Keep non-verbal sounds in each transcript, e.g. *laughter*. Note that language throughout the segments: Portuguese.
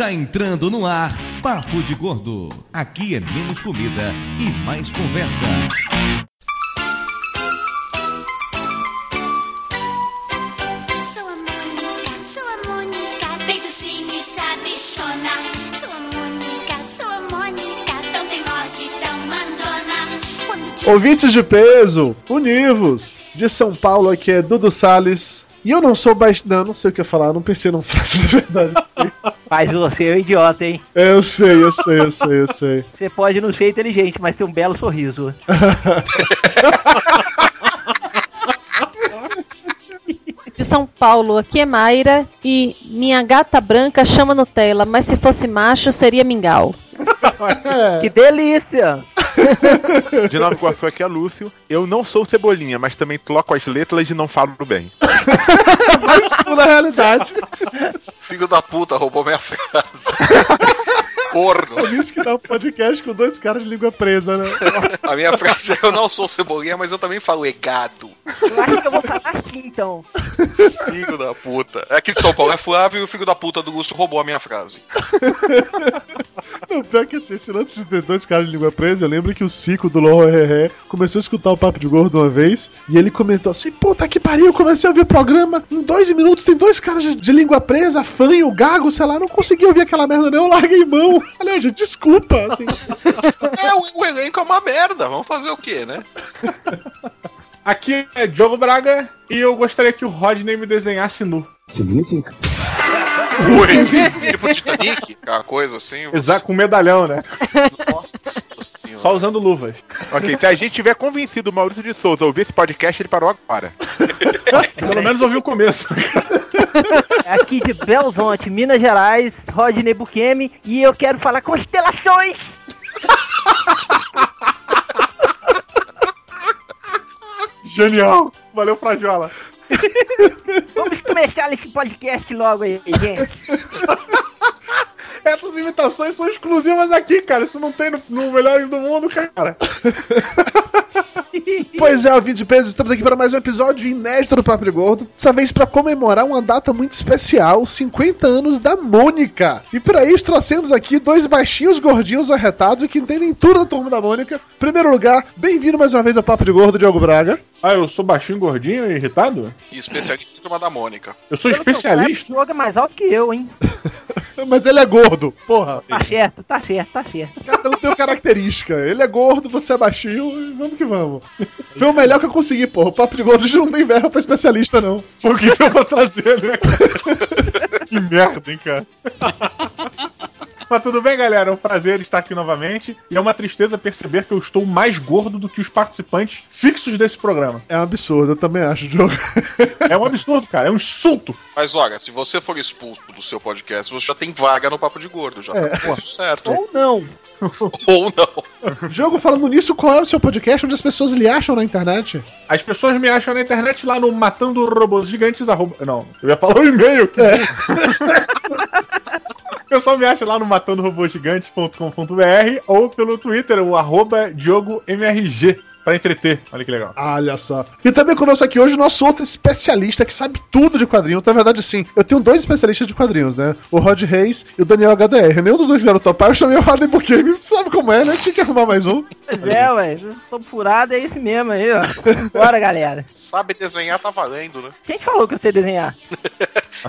Está entrando no ar Papo de Gordo. Aqui é menos comida e mais conversa. Sou a Mônica, sou a Mônica, deito sim e sabichona. Sou a Mônica, sou a Mônica, tão teimosa e tão mandona. Quando te Ouvintes de peso, univos! De São Paulo, aqui é Dudu Salles. E eu não sou baixo. Não, não sei o que eu ia falar, não pensei numa frase de verdade. *laughs* Mas você é um idiota, hein? Eu sei, eu sei, eu sei, eu sei. *laughs* Você pode não ser inteligente, mas ter um belo sorriso. de São Paulo, aqui é Mayra e minha gata branca chama Nutella, mas se fosse macho seria mingau. Que delícia! De Nova Iguaçu aqui é Lúcio. Eu não sou cebolinha, mas também troco as letras e não falo bem. Mas pula a realidade. Filho da puta, roubou minha frase. Corno. É isso que dá um podcast com dois caras de língua presa, né? A minha frase é: Eu não sou cebolinha, mas eu também falo egado. Eu acho que eu vou falar assim, então. Filho da puta. É aqui de São Paulo é Flávio e o filho da puta do Lúcio roubou a minha frase. Não, pior que assim, esse lance de ter dois caras de língua presa, eu lembro que o Cico do Ré começou a escutar o Papo de Gordo uma vez e ele comentou assim: Puta que pariu, comecei a ouvir o programa, em dois minutos tem dois caras de, de língua presa, fanho, gago, sei lá, não consegui ouvir aquela merda, não, eu larguei mão. Falei, gente, desculpa, assim. *laughs* É, o, o elenco é uma merda. Vamos fazer o quê, né? Aqui é Diogo Braga e eu gostaria que o Rodney me desenhasse nu. Ui, *laughs* tipo Titanic, aquela coisa assim. Exato, com medalhão, né? Nossa senhora. Só usando luvas. Ok, se a gente tiver convencido o Maurício de Souza a ouvir esse podcast, ele parou agora. *laughs* Pelo menos ouvi o começo. É Aqui de Belzonte, Minas Gerais, Rodney Bukemi, e eu quero falar constelações! Genial! Valeu, Frajola. Vamos começar esse podcast logo aí, gente. *laughs* Essas imitações são exclusivas aqui, cara. Isso não tem no, no Melhores do Mundo, cara. *laughs* Pois é, ouvinte de peso, estamos aqui para mais um episódio inédito do Papo de Gordo. Dessa vez para comemorar uma data muito especial, 50 anos da Mônica. E para isso trouxemos aqui dois baixinhos gordinhos arretados que entendem tudo da turma da Mônica. Em primeiro lugar, bem-vindo mais uma vez ao Papo de Gordo, Diogo Braga. Ah, eu sou baixinho, gordinho e irritado? E especialista em turma da Mônica. Eu sou Pelo especialista. O jogo é mais alto que eu, hein? *laughs* Mas ele é gordo, porra. Tá certo, tá certo, tá certo. Cada um tem uma característica. Ele é gordo, você é baixinho, e vamos que vamos. Foi o melhor que eu consegui, porra. O Papo de Gordo não tem verba pra especialista, não. Por que eu vou trazer, né? *laughs* que merda, hein, cara? Mas tudo bem, galera? É um prazer estar aqui novamente. E é uma tristeza perceber que eu estou mais gordo do que os participantes fixos desse programa. É um absurdo, eu também acho, Diogo. É um absurdo, cara. É um insulto. Mas olha, se você for expulso do seu podcast, você já tem vaga no Papo de Gordo. Já tá com isso certo. Ou não. *laughs* Ou não. Diogo, falando nisso, qual é o seu podcast onde as pessoas lhe acham na internet? As pessoas me acham na internet lá no Matando Robôs Gigantes. Arroba... Não, eu ia falar o e-mail. Que... *laughs* O pessoal me acha lá no matandorobôsgigantes.com.br ou pelo Twitter, o arroba DiogoMRG, pra entreter. Olha que legal. Olha só. E também conosco aqui hoje o nosso outro especialista que sabe tudo de quadrinhos. Na verdade, sim, eu tenho dois especialistas de quadrinhos, né? O Rod Reis e o Daniel HDR. Nenhum dos dois quiseram topar, eu chamei o Rodney Bukemi. Você sabe como é, né? Tinha que arrumar mais um. Pois é, ué. Tô furado, é esse mesmo aí, ó. Bora, galera. Sabe desenhar, tá valendo, né? Quem que falou que eu sei desenhar?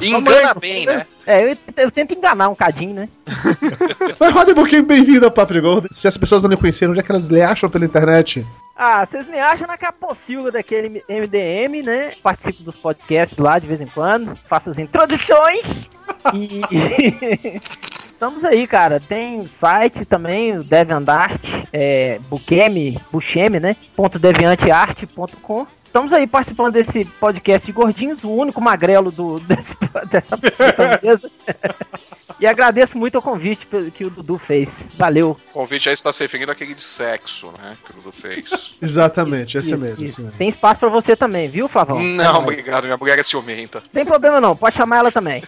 E *laughs* engana bem, né? É, eu, eu tento enganar um cadinho, né? *laughs* Mas Rodney Bukemi, bem-vindo ao Papo Gordo. Se as pessoas não me conheceram, onde é que elas lhe acham pela internet? Ah, vocês me acham na capocilga daquele MDM, né? Participo dos podcasts lá de vez em quando, faço as introduções e. *laughs* Estamos aí, cara. Tem site também, o DeviantArt, é, Bukemi, Buchemi, né? Ponto .deviantearte.com. Estamos aí participando desse podcast de gordinhos, o único magrelo do, *laughs* desse, dessa, dessa mesa. *laughs* e agradeço muito o convite que o Dudu fez. Valeu. O convite aí está se referindo àquele de sexo, né? Que o Dudu fez. *laughs* Exatamente, esse Isso, mesmo. isso. Esse mesmo. Tem espaço pra você também, viu, Flavão? não, obrigado. Minha mulher é ciumenta. Tem problema não, pode chamar ela também.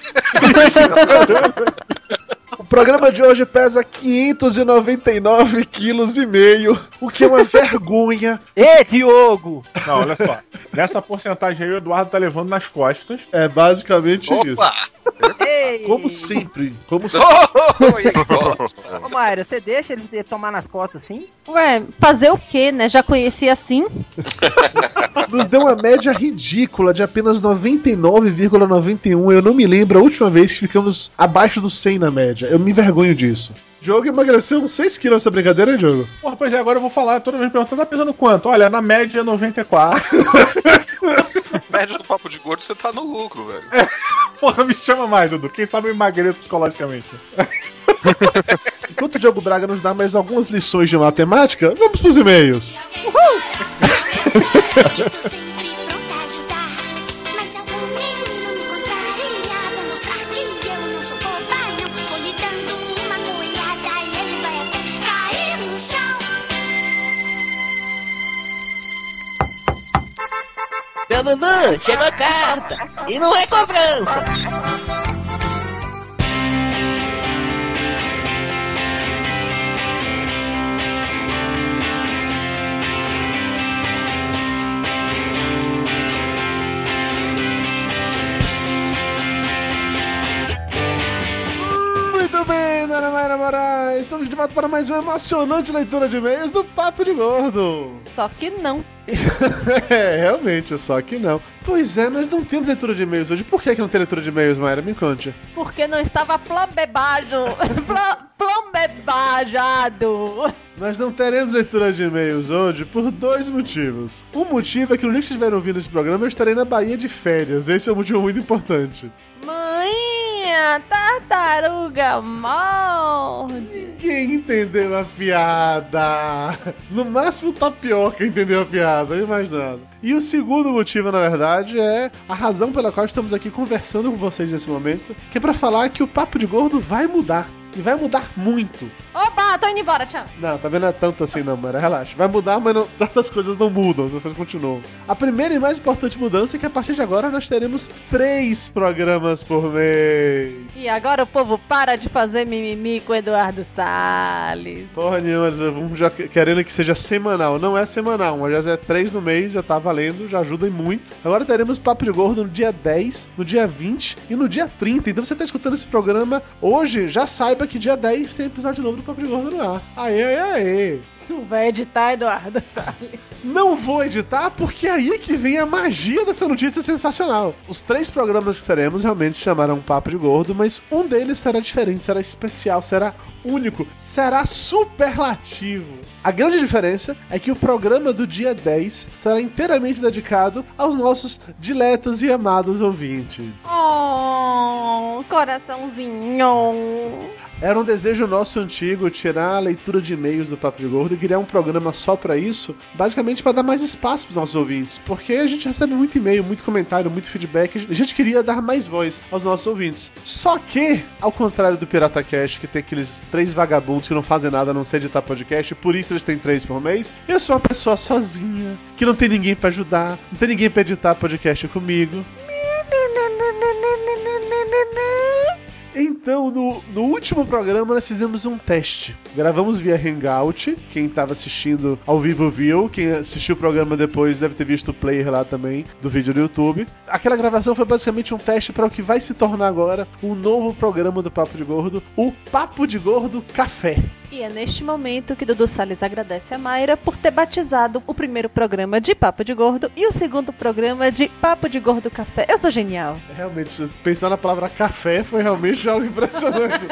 O programa de hoje pesa 599 quilos e meio, o que é uma *laughs* vergonha. Ê, Diogo! Não, olha só. Nessa porcentagem aí, o Eduardo tá levando nas costas. É basicamente isso. Opa! Ei, Ei! Como sempre, como *laughs* gosta. Ô, Mayra, você deixa ele tomar nas costas assim? Ué, fazer o quê, né? Já conheci assim. nos deu uma média ridícula de apenas 99,91. Eu não me lembro a última vez que ficamos abaixo do 100 na média. Eu me envergonho disso. Diogo emagreceu uns 6 quilos nessa brincadeira, hein, Diogo? Porra, pois é, agora eu vou falar, toda vez perguntando, tá pesando quanto? Olha, na média 94. *laughs* Média do papo de gordo, você tá no lucro, velho. Porra, me chama mais, Dudu. Quem sabe eu emagreço psicologicamente. *laughs* Enquanto o Diogo Braga nos dá mais algumas lições de matemática, vamos pros e-mails. Estou *laughs* Dudu, chegou a carta. E não é cobrança. Muito bem, Dona Mayra Moraes. Estamos de volta para mais uma emocionante leitura de e-mails do Papo de Gordo. Só que não. *laughs* é, realmente, só que não. Pois é, nós não temos leitura de e-mails hoje. Por que, que não tem leitura de e-mails, Mayra? Me conte. Porque não estava plombebado. *laughs* Plo- Plombebajado. Nós não teremos leitura de e-mails hoje por dois motivos. Um motivo é que no dia que vocês estiverem ouvindo esse programa, eu estarei na Bahia de férias. Esse é um motivo muito importante. Mãinha, tartaruga morde. Ninguém entendeu a piada. No máximo o tapioca entendeu a piada, mais nada. E o segundo motivo, na verdade, é a razão pela qual estamos aqui conversando com vocês nesse momento, que é pra falar que o Papo de Gordo vai mudar. E vai mudar muito. Oba, tô indo embora, tchau. Não, tá vendo? Não é tanto assim não, mano. Relaxa. Vai mudar, mas não- certas coisas não mudam, certas coisas continuam. A primeira e mais importante mudança é que a partir de agora nós teremos três programas por mês. E agora o povo para de fazer mimimi com o Eduardo Salles. Porra nenhuma, vão já querendo que seja semanal. Não é semanal, mas já é três no mês, já tá valendo, já ajuda muito. Agora teremos Papo Gordo no dia 10, no dia 20 e no dia 30. Então você tá escutando esse programa hoje, já saiba que dia 10 tem episódio novo do Papo de Gordo no ar. Aê, aê, aê. Tu vai editar, Eduardo Salles. Não vou editar porque é aí que vem a magia dessa notícia sensacional. Os três programas que teremos realmente se chamarão Papo de Gordo, mas um deles será diferente, será especial, será único, será superlativo. A grande diferença é que o programa do dia 10 será inteiramente dedicado aos nossos diletos e amados ouvintes. Oh, coraçãozinho. Era um desejo nosso antigo tirar a leitura de e-mails do Papo de Gordo e criar um programa só pra isso, basicamente pra dar mais espaço pros nossos ouvintes, porque a gente recebe muito e-mail, muito comentário, muito feedback, a gente queria dar mais voz aos nossos ouvintes. Só que, ao contrário do Pirata Cast, que tem aqueles três vagabundos que não fazem nada a não ser editar podcast, por isso eles têm três por mês, eu sou uma pessoa sozinha, que não tem ninguém pra ajudar, não tem ninguém pra editar podcast comigo. Então, no, no último programa, nós fizemos um teste. Gravamos via Hangout. Quem estava assistindo ao vivo viu. Quem assistiu o programa depois deve ter visto o player lá também do vídeo do YouTube. Aquela gravação foi basicamente um teste para o que vai se tornar agora um novo programa do Papo de Gordo, o Papo de Gordo Café. E é neste momento que Dudu Salles agradece a Mayra por ter batizado o primeiro programa de Papo de Gordo e o segundo programa de Papo de Gordo Café. Eu sou genial. Realmente, pensar na palavra café foi realmente algo impressionante.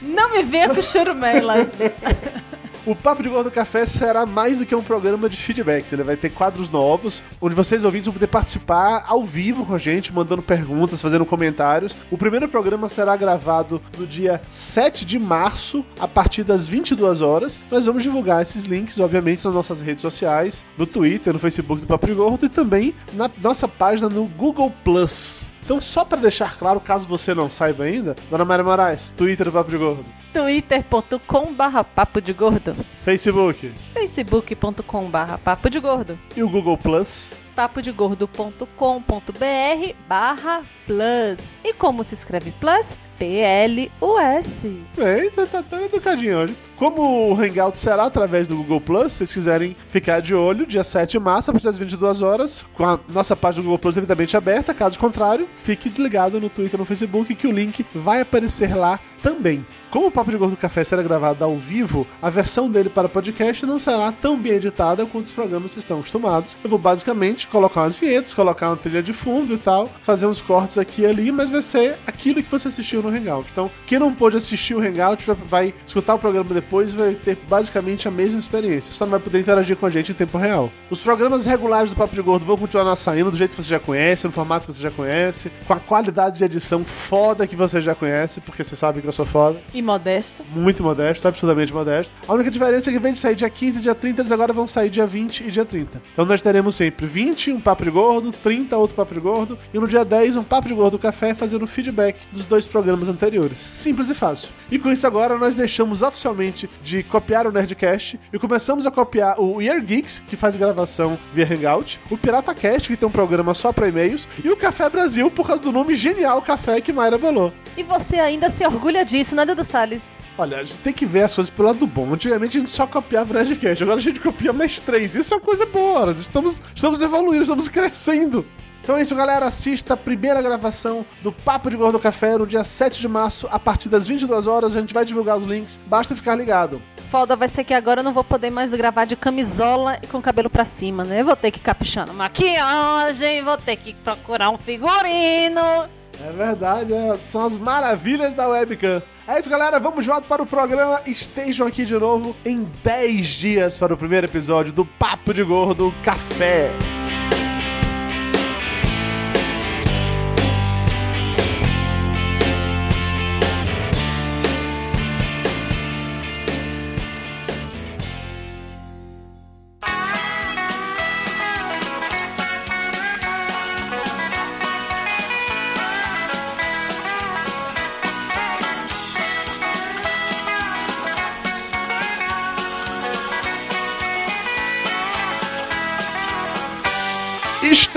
Não me venha com churumelas. *laughs* O Papo de Gordo Café será mais do que um programa de feedbacks. Ele vai ter quadros novos, onde vocês ouvintes vão poder participar ao vivo com a gente, mandando perguntas, fazendo comentários. O primeiro programa será gravado no dia 7 de março, a partir das 22 horas. Nós vamos divulgar esses links, obviamente, nas nossas redes sociais, no Twitter, no Facebook do Papo de Gordo e também na nossa página no Google Plus. Então, só para deixar claro, caso você não saiba ainda, Dona Maria Moraes, Twitter do Papo de Gordo, twitter.com barra papo de gordo, Facebook. Facebook.com barra papo de gordo, e o Google Plus. papodegordo.com.br barra plus. E como se escreve plus? P-L-U-S. Bem, você tá tão educadinho hoje. como o Hangout será através do Google Plus, se vocês quiserem ficar de olho, dia 7 de março, a partir das 22 horas, com a nossa página do Google Plus devidamente aberta. Caso contrário, fique ligado no Twitter no Facebook que o link vai aparecer lá também. Como o Papo de Gordo Café será gravado ao vivo, a versão dele para podcast não será tão bem editada quanto os programas que estão acostumados. Eu vou basicamente colocar umas vinhetas, colocar uma trilha de fundo e tal, fazer uns cortes aqui e ali, mas vai ser aquilo que você assistiu no Hangout. Então, quem não pôde assistir o Hangout vai- escutar o programa depois e vai ter basicamente a mesma experiência. Só não vai poder interagir com a gente em tempo real. Os programas regulares do Papo de Gordo vão continuar saindo do jeito que você já conhece, no formato que você já conhece, com a qualidade de edição foda que você já conhece, porque você sabe que eu sou foda E modesto. muito modesto, absurdamente modesto. A única diferença é que, em vez de sair dia 15 e dia 30, eles agora vão sair dia 20 e dia 30. Então nós teremos sempre 20, um papo de gordo, 30, outro papo de gordo, e no dia 10, um papo de gordo café fazendo feedback dos dois programas anteriores. Simples e fácil. E com isso agora nós deixamos oficialmente de copiar o Nerdcast e começamos a copiar o Year Geeks, que faz gravação via Hangout, o Pirata Cast, que tem um programa só para e-mails, e o Café Brasil, por causa do nome genial Café que Mayra bolou. E você ainda se orgulha disso, né, Dudu Salles? Olha, a gente tem que ver as coisas pelo lado bom. Antigamente a gente só copiava o Nerdcast, agora a gente copia mais três. Isso é uma coisa boa, nós estamos, estamos evoluindo, estamos crescendo. Então é isso, galera. Assista a primeira gravação do Papo de Gordo Café no dia 7 de março, a partir das 22 horas. A gente vai divulgar os links, basta ficar ligado. Foda vai ser que agora eu não vou poder mais gravar de camisola e com cabelo pra cima, né? Vou ter que caprichar na maquiagem, vou ter que procurar um figurino. É verdade, é, são as maravilhas da webcam. É isso, galera. Vamos de volta para o programa. Estejam aqui de novo em 10 dias para o primeiro episódio do Papo de Gordo Café.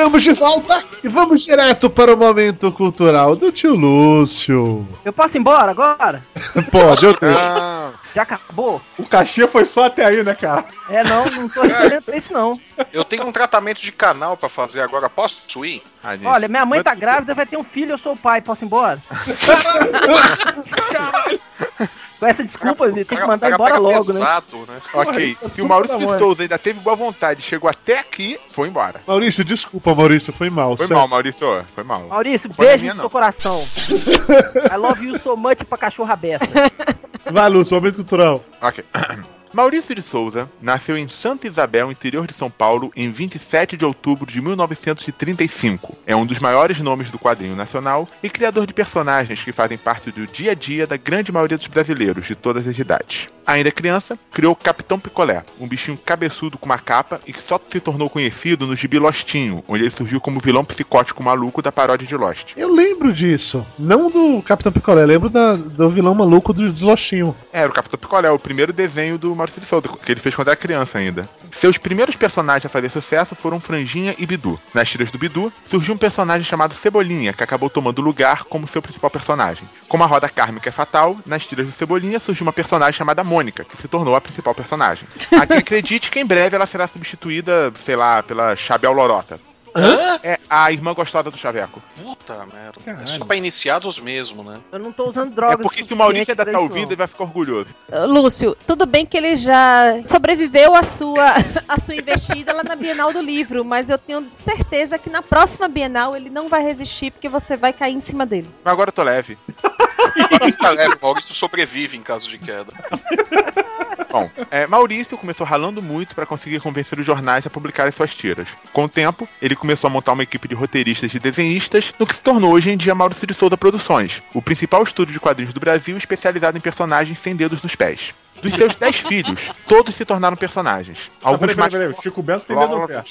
Estamos de volta e vamos direto para o momento cultural do tio Lúcio. Eu posso ir embora agora? *laughs* Pode, eu Ah, Já acabou? O cachê foi só até aí, né, cara? É, não, não tô recebendo pra isso não. Eu tenho um tratamento de canal pra fazer agora. Posso ir? gente. Olha, minha mãe tá grávida, vai ter um filho, eu sou o pai, posso ir embora? *laughs* *laughs* Com essa desculpa, ele tem que mandar embora logo, né? pesado, né? *laughs* Ok, se o Maurício de Souza ainda teve boa vontade e chegou até aqui, foi embora. Maurício, desculpa, Maurício, foi mal. Foi sério. mal, Maurício. Foi mal. Maurício, é beijo minha, no seu coração. *laughs* I love you so much pra cachorra beça. Vai, Lúcio, momento cultural. Ok. *clears throat* Maurício de Souza nasceu em Santa Isabel, interior de São Paulo, em 27 de outubro de 1935. É um dos maiores nomes do quadrinho nacional e criador de personagens que fazem parte do dia a dia da grande maioria dos brasileiros de todas as idades. Ainda criança, criou o Capitão Picolé, um bichinho cabeçudo com uma capa e que só se tornou conhecido no gibi Lostinho, onde ele surgiu como vilão psicótico maluco da paródia de Lost. Eu lembro disso. Não do Capitão Picolé, lembro da- do vilão maluco do, do Lostinho. Era o Capitão Picolé, o primeiro desenho do Maurício de Souza, que ele fez quando era criança ainda. Seus primeiros personagens a fazer sucesso foram Franjinha e Bidu. Nas tiras do Bidu, surgiu um personagem chamado Cebolinha, que acabou tomando lugar como seu principal personagem. Como a roda kármica é fatal, nas tiras do Cebolinha surgiu uma personagem chamada Mônica, que se tornou a principal personagem. *laughs* Acredite que em breve ela será substituída, sei lá, pela Chabel Lorota. É a irmã gostosa do Chaveco. Puta merda. É só pra iniciados mesmo, né? Eu não tô usando drogas. É porque se o Maurício ainda tá ouvindo, ele vai ficar orgulhoso. Uh, Lúcio, tudo bem que ele já sobreviveu à sua, *laughs* à sua investida lá na Bienal do Livro, mas eu tenho certeza que na próxima Bienal ele não vai resistir porque você vai cair em cima dele. Mas agora eu tô leve. Maurício tá leve, Maurício sobrevive em caso de queda. Bom, é, Maurício começou ralando muito para conseguir convencer os jornais a publicarem suas tiras. Com o tempo, ele começou a montar uma equipe de roteiristas e desenhistas, no que se tornou hoje em dia Maurício de Souza Produções, o principal estúdio de quadrinhos do Brasil especializado em personagens sem dedos nos pés. Dos seus dez filhos, todos se tornaram personagens. Alguns peraí, mais. peraí, peraí. Chico Bento tem pé.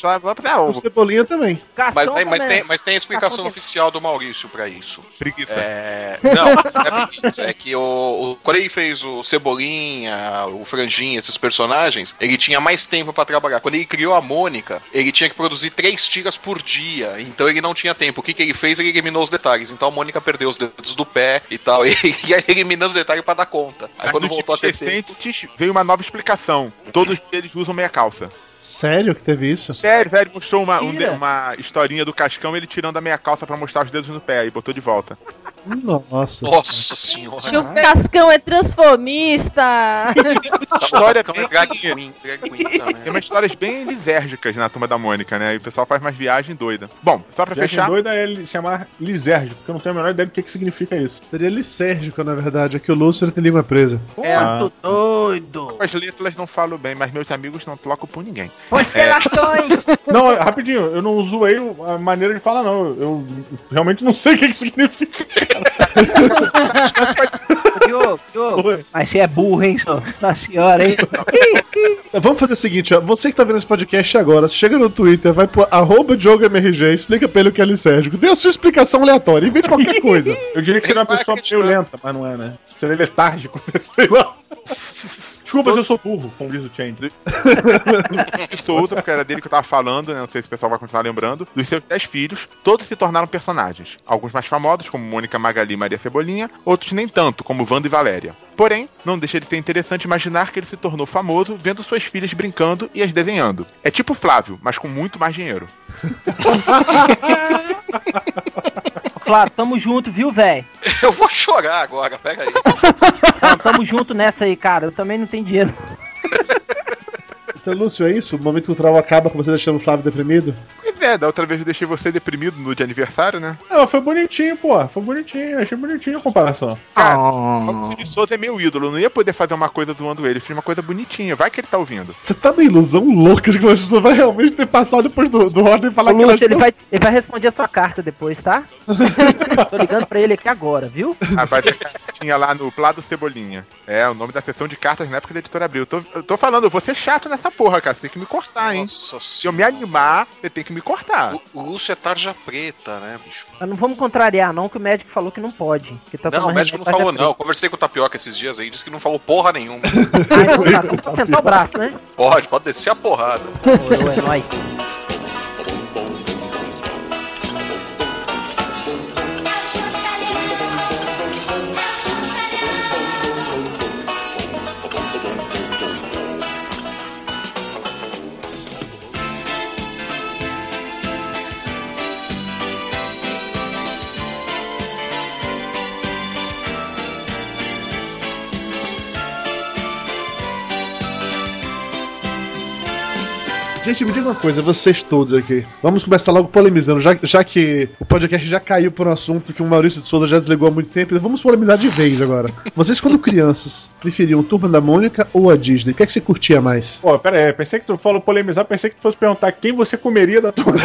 O Cebolinha também. Mas tem, mas, né? tem, mas tem a explicação oficial do Maurício pra isso. Preguiça. É, não, *laughs* é preguiça. É que o, o, quando ele fez o Cebolinha, o Franjinha, esses personagens, ele tinha mais tempo pra trabalhar. Quando ele criou a Mônica, ele tinha que produzir três tiras por dia. Então ele não tinha tempo. O que, que ele fez? Ele eliminou os detalhes. Então a Mônica perdeu os dedos do pé e tal. *laughs* E ia eliminando detalhe pra dar conta. Aí Mas quando voltou a ter tempo. 60 antes veio uma nova explicação. Todos eles usam meia calça. Sério que teve isso? Sério, velho, mostrou uma, um uma historinha do Cascão ele tirando a meia calça pra mostrar os dedos no pé e botou de volta. Nossa. Nossa senhora. O Cascão é transformista. História bem. drag queen, drag queen também. Tem umas histórias bem lisérgicas na turma da Mônica, né? E o pessoal faz mais viagem doida. Bom, só pra Viagem fechar. doida é ele chamar Lisérgio, porque eu não tenho a menor ideia do que, que significa isso. Seria lisérgico, na verdade. É que o Lúcio tem língua presa. É, Ah. Doido. as letras não falo bem, mas meus amigos não trocam por ninguém. Constelações. *laughs* Não, rapidinho, eu não zoei a maneira de falar, não. Eu realmente não sei o que, que significa. Diogo, Diogo. Mas você é burro, hein, senhor? Nossa senhora, hein? *laughs* Vamos fazer o seguinte, ó. Você que tá vendo esse podcast agora, chega no Twitter, vai pro arroba DiogoMRG, explica pra ele o que é lisérgico. Dê a sua explicação aleatória, invente qualquer coisa. *laughs* Eu diria que seria uma Vai pessoa meio lenta, mas não é, né? Seria letárgico, *laughs* sei lá. Desculpa se eu sou burro, como diz o Change. *laughs* Souza, porque era dele que eu tava falando, né? Não sei se o pessoal vai continuar lembrando. Dos seus dez filhos, todos se tornaram personagens. Alguns mais famosos, como Mônica Magali e Maria Cebolinha, outros nem tanto, como Wanda e Valéria. Porém, não deixa de ser interessante imaginar que ele se tornou famoso vendo suas filhas brincando e as desenhando. É tipo Flávio, mas com muito mais dinheiro. *laughs* Claro, tamo junto, viu, velho? *laughs* Eu vou chorar agora, pega aí. Não, Tamo junto nessa aí, cara. Eu também não tenho dinheiro. Então, Lúcio, é isso? O momento cultural acaba com você deixando o Flávio deprimido? É, da outra vez eu deixei você deprimido no de aniversário, né? Não, foi bonitinho, pô. Foi bonitinho. Achei bonitinho a comparação. Cara, Oh. o Cid Souza é meu ídolo, eu não ia poder fazer uma coisa zoando ele, eu fiz uma coisa bonitinha, vai que ele tá ouvindo. Você tá na ilusão louca de que você vai realmente ter passado depois do, do Ordem e falar Ô, que Lúcio, ele vai, ele vai responder a sua carta depois, tá? *laughs* Tô ligando pra ele aqui agora, viu? Ah, vai ter cartinha lá no Plado Cebolinha. É, o nome da sessão de cartas na época da editora Abril. Eu tô, eu tô falando, eu vou ser chato nessa porra, cara. Você tem que me cortar, hein? Nossa Se eu me animar, você tem que me cortar. O, o Lúcio é tarja preta, né, bicho? Mas não vamos contrariar, não, que o médico falou que não pode. Que tá Não, o médico não falou, pra não. Eu conversei com o Tapioca esses dias aí, disse que não falou porra nenhuma. *laughs* Ah, então tá, então pode sentar o braço, né? Pode, pode descer a porrada. Ô, é nóis. Gente, me diga uma coisa, vocês todos aqui. Vamos começar logo polemizando, já, já que o podcast já caiu por um assunto que o Maurício de Souza já desligou há muito tempo, vamos polemizar de vez agora. Vocês, quando crianças, preferiam Turma da Mônica ou a Disney? O que é que você curtia mais? Pô, pera aí, pensei que tu falou polemizar, pensei que tu fosse perguntar quem você comeria da tua. *laughs*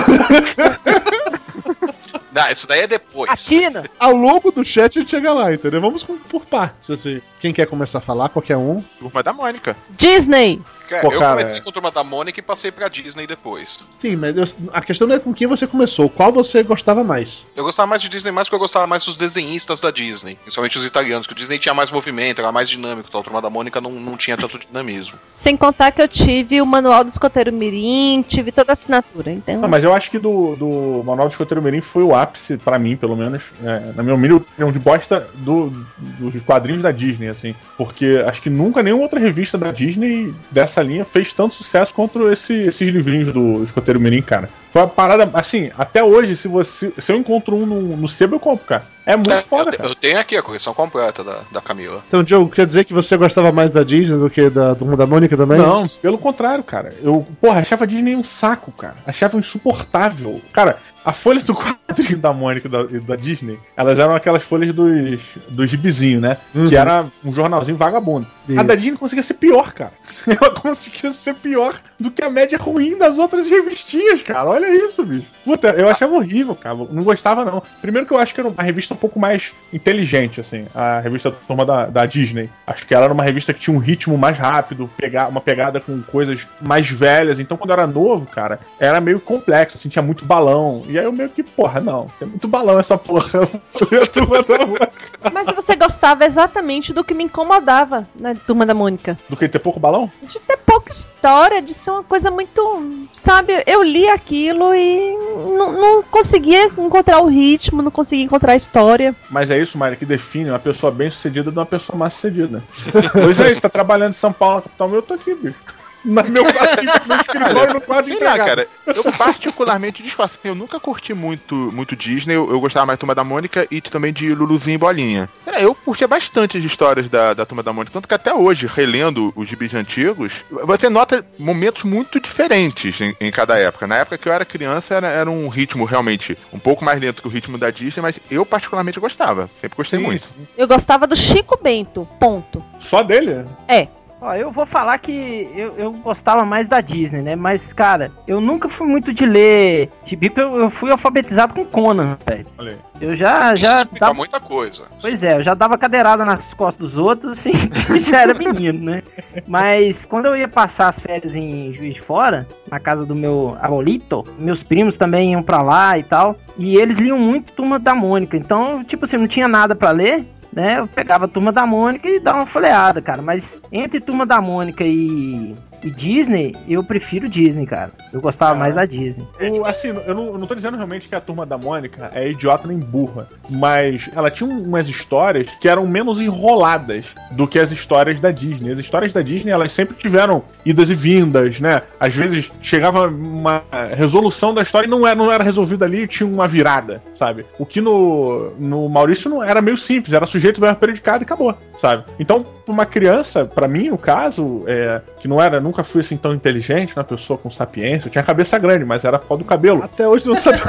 Não, isso daí é depois. A Tina! Ao longo do chat a gente chega lá, entendeu? Vamos por partes, assim. Quem quer começar a falar, qualquer um. Turma da Mônica. Disney. Cara, Pô, eu cara, comecei é. com a turma da Mônica e passei pra Disney depois. Sim, mas eu- a questão não é com quem você começou, qual você gostava mais. Eu gostava mais de Disney mais porque eu gostava mais dos desenhistas da Disney, principalmente os italianos, que o Disney tinha mais movimento, era mais dinâmico, então a turma da Mônica não, não tinha tanto dinamismo. Sem contar que eu tive o manual do escoteiro mirim, tive toda a assinatura, então... Não, mas eu acho que do, do Manual de Escoteiro Mirim foi o ápice, pra mim, pelo menos, é, na minha humilde opinião, de bosta do, dos quadrinhos da Disney, assim. Porque acho que nunca nenhuma outra revista da Disney dessa linha fez tanto sucesso quanto esse- esses livrinhos do Escoteiro Mirim, cara. Foi uma parada, assim, até hoje, se você se eu encontro um no, no sebo, eu compro, cara. É muito É, foda, eu, cara. eu tenho aqui a correção completa da, da Camila. Então, Diogo, quer dizer que você gostava mais da Disney do que da Turma da Mônica também? Não, pelo contrário, cara. Eu, porra, achava a Disney um saco, cara. Achava insuportável. Cara, a folha do quadrinho da Mônica e da, da Disney, elas eram aquelas folhas dos, dos gibizinhos, né? Uhum. Que era um jornalzinho vagabundo. Isso. A da Disney conseguia ser pior, cara. *laughs* Ela conseguia ser pior do que a média ruim das outras revistinhas, cara. Olha isso, bicho. Puta, eu achava horrível, cara. Não gostava, não. Primeiro que eu acho que era uma revista um pouco mais inteligente, assim. A revista Turma da, da Disney. Acho que ela era uma revista que tinha um ritmo mais rápido, pegar, uma pegada com coisas mais velhas. Então, quando eu era novo, cara, era meio complexo, assim, tinha muito balão. E aí eu meio que, porra, não, tem muito balão essa porra. *laughs* Mas você gostava exatamente do que me incomodava na Turma da Mônica. Do que ter pouco balão? De ter pouca história, de ser uma coisa muito. Sabe, eu li aquilo e não, não conseguia encontrar o ritmo, não conseguia encontrar a história. Mas é isso, Mário, que define uma pessoa bem sucedida de uma pessoa mal sucedida. *laughs* pois é, isso, tá trabalhando em São Paulo, na capital, eu tô aqui, bicho. Na meu quartinho, no *laughs* escritório, no quarto Sei lá, cara. Eu particularmente disfarço. Eu nunca curti muito, muito Disney. Eu, eu gostava mais da Turma da Mônica e também de Luluzinho e Bolinha. Lá, Eu curtia bastante as histórias da, da Turma da Mônica. Tanto que até hoje, relendo os gibis antigos, você nota momentos muito diferentes em, em cada época. Na época que eu era criança, era, era um ritmo realmente um pouco mais lento que o ritmo da Disney, mas eu particularmente gostava. Sempre gostei Sim, muito. Eu gostava do Chico Bento, ponto. Só dele? É. Ó, eu vou falar que eu, eu gostava mais da Disney, né? Mas, cara, eu nunca fui muito de ler gibi, eu, eu fui alfabetizado com Conan, velho. Olha aí. Eu já, Isso já explica dava, muita coisa. Pois é, eu já dava cadeirada nas costas dos outros, assim, *laughs* já era menino, né? Mas quando eu ia passar as férias em Juiz de Fora, na casa do meu abuelito, meus primos também iam pra lá e tal, e eles liam muito Turma da Mônica, então, tipo assim, não tinha nada pra ler, né? Eu pegava a Turma da Mônica e dava uma folheada, cara, mas entre Turma da Mônica e, e Disney, eu prefiro Disney, cara. Eu gostava mais da Disney. O- assim, eu não, eu não tô dizendo realmente que a turma da Mônica é idiota nem burra, mas ela tinha um- umas histórias que eram menos enroladas do que as histórias da Disney. As histórias da Disney, elas sempre tiveram idas e vindas, né? Às vezes chegava uma resolução da história e não era, não era resolvida ali e tinha uma virada, sabe? O que no, no Maurício não era meio simples, era sujeito, verbo, predicado e acabou, sabe? Então, pra uma criança, pra mim, no caso, é, que não era, nunca fui assim tão inteligente, uma pessoa com sapiência, eu tinha cabeça grande, mas era por causa do cabelo. Até hoje não sabe.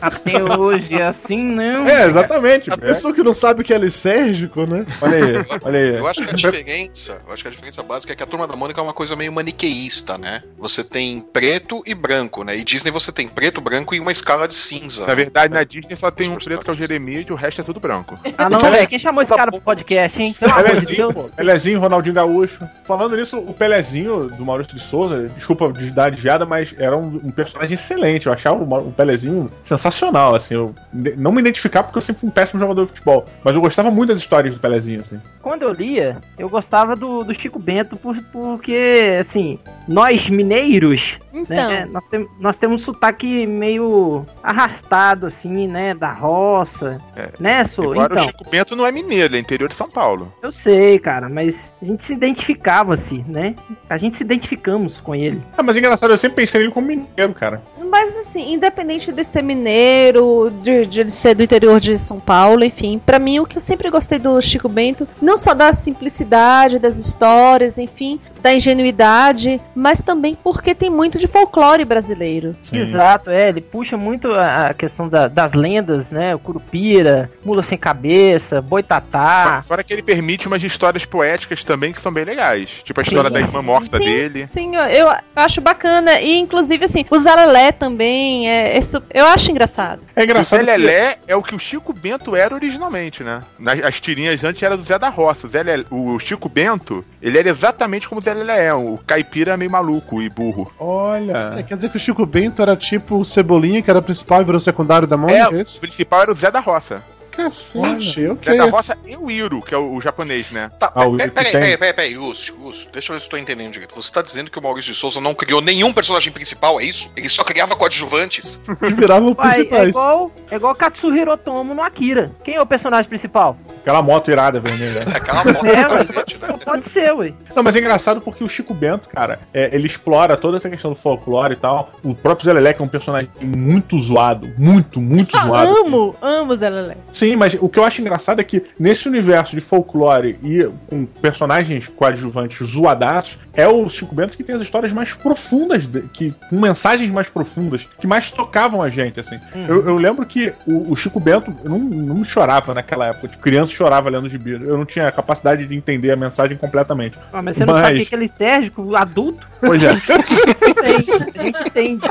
Até hoje é assim, não. É, exatamente. A É. pessoa que não sabe o que é lisérgico, né? Olha aí, olha aí. Eu acho que a diferença, eu acho que a diferença básica é que a turma da Mônica é uma coisa meio maniqueísta, né? Você tem preto e branco, né? E Disney você tem preto, branco e uma escala de cinza. Na verdade, na Disney só tem um preto que é o Jeremias e o resto é tudo branco. Ah, não, velho. Quem chamou esse cara pro podcast, hein? Pelo amor de Pelezinho, Deus. pô. Pelezinho, Ronaldinho Gaúcho. Falando nisso, o Pelezinho do Maurício de Souza, desculpa de dar desviada, mas era um, um personagem excelente. Eu achava o, Pelezinho sensacional, assim. Eu não me identificava porque eu sempre fui um péssimo jogador de futebol, mas eu gostava muito das histórias do Pelezinho, assim. Quando eu lia, eu gostava do, do Chico Bento por, porque, assim, nós mineiros, Então, né? Nós, tem- nós temos um sotaque meio arrastado, assim, né? Da roça. É. Né, Sô? Agora Então, o Chico Bento não é mineiro, ele é interior de São Paulo. eu sei, cara, mas a gente se identificava-se, né? A gente se identificamos com ele. Ah, mas é engraçado, eu sempre pensei nele como mineiro, cara. Mas assim, independente de ser mineiro, de, de ele ser do interior de São Paulo, enfim, pra mim o que eu sempre gostei do Chico Bento, não só da simplicidade das histórias, enfim, da ingenuidade, mas também porque tem muito de folclore brasileiro. Exato, é, ele puxa muito a, a questão da- das lendas, né? O Curupira, Mula Sem Cabeça, Boitatá. Fora que ele permite umas histórias poéticas também que são bem legais. Tipo a história Sim. da irmã morta Sim. dele. Sim, eu, eu acho bacana. E inclusive, assim, o Zalelé também, é, é eu acho engraçado. É O engraçado. Zé que- Lelé é o que o Chico Bento era originalmente, né? Nas, as tirinhas antes era do Zé da Roça. O, Zé Lelé- o Chico Bento, ele era exatamente como o Zé Lelé é. O caipira meio maluco e burro. É, Olha. quer dizer que o Chico Bento era tipo o Cebolinha, que era principal e virou secundário da Mônica, é É, isso? o principal era o Zé da Roça. Cacete, ok. Zé da esse- Roça e o Iro, que é o, o japonês, né? Tá, Ah, o peraí, que peraí, peraí, peraí, peraí, Lúcio, Lúcio, deixa eu ver se eu tô entendendo direito. Você tá dizendo que o Maurício de Souza não criou nenhum personagem principal, é isso? Ele só criava coadjuvantes? *laughs* que viravam Uai, é principais. igual, é igual Katsuhiro Otomo no Akira. Quem é o personagem principal? Aquela moto irada vermelha. *laughs* Aquela moto É, cacete, né? não pode ser, ué. Não, mas é engraçado porque o Chico Bento, cara, é, ele explora toda essa questão do folclore e tal. O próprio que é um personagem muito zoado. Muito, muito Ah, zoado. amo, amo Zalelé. Sim, mas o que eu acho engraçado é que nesse universo de folclore e com personagens coadjuvantes zoadaços, é o Chico Bento que tem as histórias mais profundas, que, com mensagens mais profundas, que mais tocavam a gente, assim. Eu, eu lembro que o, o Chico Bento não, não chorava naquela época. Tipo, criança chorava lendo gibi. Eu não tinha a capacidade de entender a mensagem completamente. Ah, mas você não Mas- sabe o que que ele Sérgico, adulto, Pois é. *laughs* A gente entende.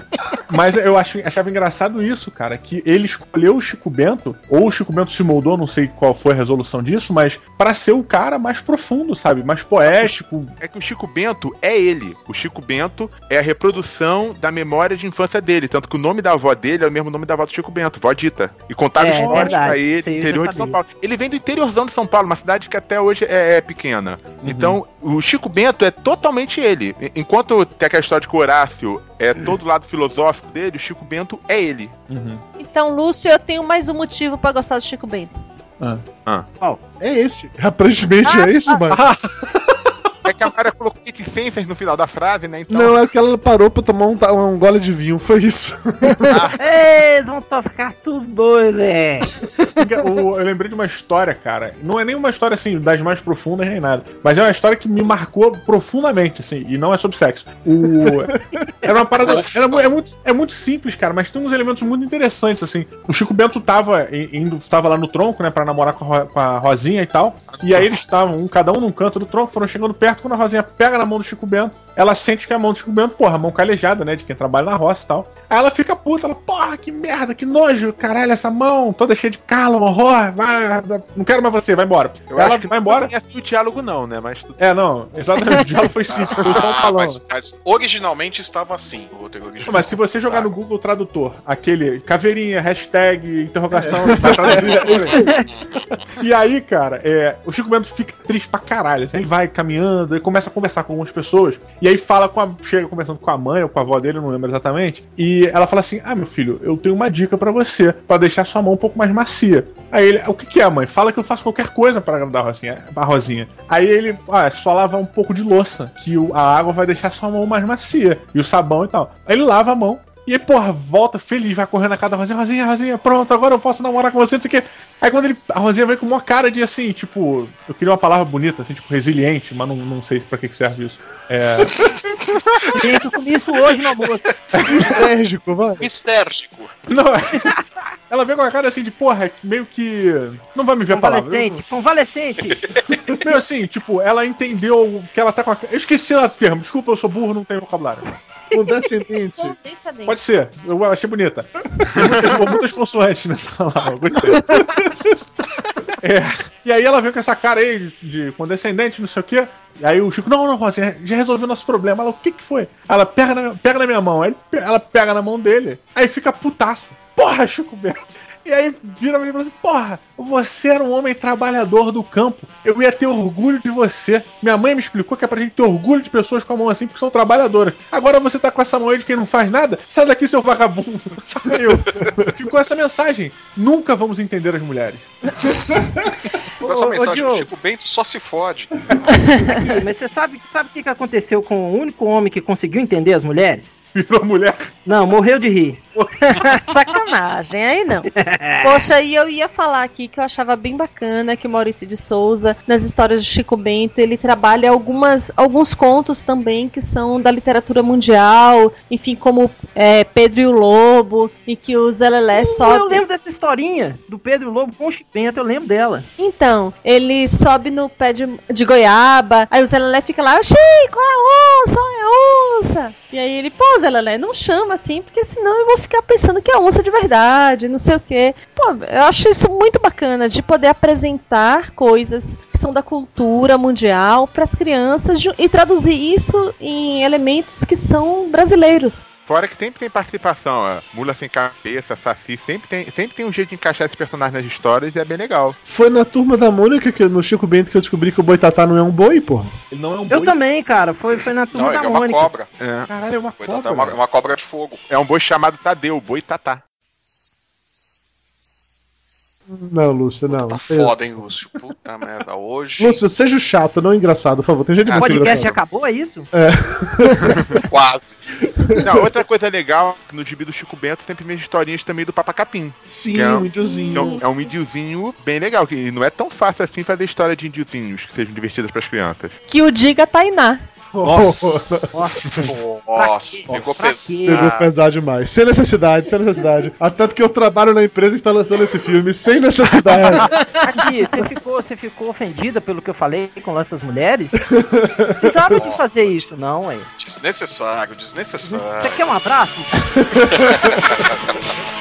Mas eu acho, achava engraçado isso, cara, que ele escolheu o Chico Bento, ou o Chico Bento Bento se moldou, não sei qual foi a resolução disso, mas pra ser o cara mais profundo, sabe? Mais poético. É que o Chico Bento é ele. O Chico Bento é a reprodução da memória de infância dele. Tanto que o nome da avó dele é o mesmo nome da avó do Chico Bento, vó Dita. E contava É, histórias verdade. pra ele, eu interior de São. Paulo. Ele vem do interiorzão de São Paulo, uma cidade que até hoje é, é pequena. Uhum. Então, o Chico Bento é totalmente ele. Enquanto tem aquela história de que o Horácio é todo o lado filosófico dele, o Chico Bento é ele. Uhum. Então, Lúcio, eu tenho mais um motivo pra gostar do Chico Bento. É esse. Aparentemente é esse, mano. *laughs* É que a Mara colocou reticências no final da frase, né? Então, Não, é que ela parou pra tomar um, um gole de vinho, foi isso. *laughs* Ei, vão ficar tudo doido, é. O- eu lembrei de uma história, cara. Não é nem uma história assim das mais profundas nem nada, mas é uma história que me marcou profundamente, assim, e não é sobre sexo. O... *laughs* Era uma parada. Era, é, muito, é muito simples, cara, mas tem uns elementos muito interessantes, assim. O Chico Bento tava indo, tava lá no tronco, né, pra namorar com a, com a Rosinha e tal. E aí eles estavam, um, cada um num canto do tronco, foram chegando perto, quando a Rosinha pega na mão do Chico Bento, ela sente que é a mão do Chico Bento, porra, a mão calejada, né, de quem trabalha na roça e tal. Aí ela fica puta, ela, porra, que merda, que nojo, caralho, essa mão toda cheia de calo, horror, vai, não quero mais você, vai embora. eu ela acho que vai não embora. tem assim o diálogo, não, né? Mas tudo É, não, exatamente, o diálogo foi simples, foi só um Ah, mas, mas originalmente estava assim, o roteiro original. Mas se você jogar Tá. no Google Tradutor, aquele caveirinha, hashtag, interrogação, vai traduzir. *laughs* E aí, cara, é, o Chico Bento fica triste pra caralho. assim, Ele vai caminhando, ele começa a conversar com algumas pessoas, e aí fala com a. Chega conversando com a mãe ou com a avó dele, não lembro exatamente. E ela fala assim: Ah, meu filho, eu tenho uma dica pra você, pra deixar sua mão um pouco mais macia. Aí ele, o que, que é, mãe? Fala que eu faço qualquer coisa pra agradar a Rosinha. A Rosinha. Aí ele, ah, é só lavar um pouco de louça, que a água vai deixar sua mão mais macia. E o sabão e tal. Aí ele lava a mão. E aí, porra, volta feliz, vai correndo na casa da Rosinha, Rosinha, Rosinha, pronto, agora eu posso namorar com você, não sei o quê. Aí quando ele. A Rosinha vem com uma cara de assim, tipo. Eu queria uma palavra bonita, assim, tipo, resiliente, mas não, não sei pra que que serve isso. É. *laughs* Gente, eu comi isso hoje no almoço. Sérgico, vai. Mistérgico. Não, ela vem com a cara assim de, porra, meio que. Não vai me ver a palavra. Convalescente, convalescente. Meio assim, tipo, ela entendeu que ela tá com a. Eu esqueci o termo, desculpa, eu sou burro, não tenho vocabulário. Condescendente. Condescendente. Pode ser, eu achei bonita. Tem muitas, muitas consoantes nessa palavra, eu gostei. É, e aí ela vem com essa cara aí de, de condescendente, não sei o quê. E aí o Chico, não, não, Rosinha, já resolveu nosso problema. Ela, o que que foi? Ela pega na, pega na minha mão, aí ela pega na mão dele, aí fica putaça. Porra, Chico Bento. E aí vira pra mim e fala assim, porra, você era um homem trabalhador do campo. Eu ia ter orgulho de você. Minha mãe me explicou que é pra gente ter orgulho de pessoas com a mão assim, porque são trabalhadoras. Agora você tá com essa mão aí de quem não faz nada? Sai daqui, seu vagabundo. *laughs* Saiu. Ficou essa mensagem. Nunca vamos entender as mulheres. *laughs* Com essa Ô, ô, mensagem do. Chico Bento só se fode. *laughs* Mas você sabe, sabe o que, que aconteceu com o único homem que conseguiu entender as mulheres? Virou mulher. Não, morreu de rir. *laughs* Sacanagem, aí não. Poxa, e eu ia falar aqui que eu achava bem bacana que o Maurício de Souza, nas histórias de Chico Bento, ele trabalha algumas, alguns contos também que são da literatura mundial, enfim, como é, Pedro e o Lobo, e que o Zé Lelé Eu sobe. lembro dessa historinha do Pedro Lobo com o Chico Bento, eu lembro dela. Então, ele sobe no pé de, de goiaba, aí o Zé Lelé fica lá, Chico, é a onça, é a onça. E aí ele, pô, Zé Lelé, não chama assim, porque senão eu vou ficar pensando que é onça de verdade, não sei o quê. Pô, eu acho isso muito bacana, de poder apresentar coisas que são da cultura mundial para as crianças e traduzir isso em elementos que são brasileiros. Fora que sempre tem participação, ó. Mula sem cabeça, Saci, sempre tem, sempre tem um jeito de encaixar esses personagens nas histórias e é bem legal. Foi na turma da Mônica, que, no Chico Bento, que eu descobri que o Boitatá não é um boi, porra. Ele não é um Eu boi. também, cara, foi, foi na turma Não, da ele é uma Mônica. cobra. É. Caralho, é uma Coitado, cobra. é uma, é uma cobra de fogo. É um boi chamado Tadeu, boi tatá. Não, Lúcio, não. Tá foda, hein, Lúcio? Puta *laughs* merda. Hoje, Lúcio, seja chato, não engraçado, por favor. Tem jeito de Ah, O você podcast acabou, é isso? *laughs* quase. Não, outra coisa legal, no gibi do Chico Bento sempre tem historinhas também do Papa Capim. Sim, Que é um- um índiozinho. que é um, é um índiozinho bem legal, que não é tão fácil assim fazer história de índiozinhos que sejam divertidas pras crianças. Que o diga Tainá. Nossa. Nossa, pegou Pra pesado. Pegou pesado demais. Sem necessidade, sem necessidade. Até porque eu trabalho na empresa que tá lançando esse filme sem necessidade. Aqui, você ficou, você ficou ofendida pelo que eu falei com o lance das mulheres? Precisava de fazer isso, não, ué. Desnecessário, Você desnecessário. quer um abraço? *laughs*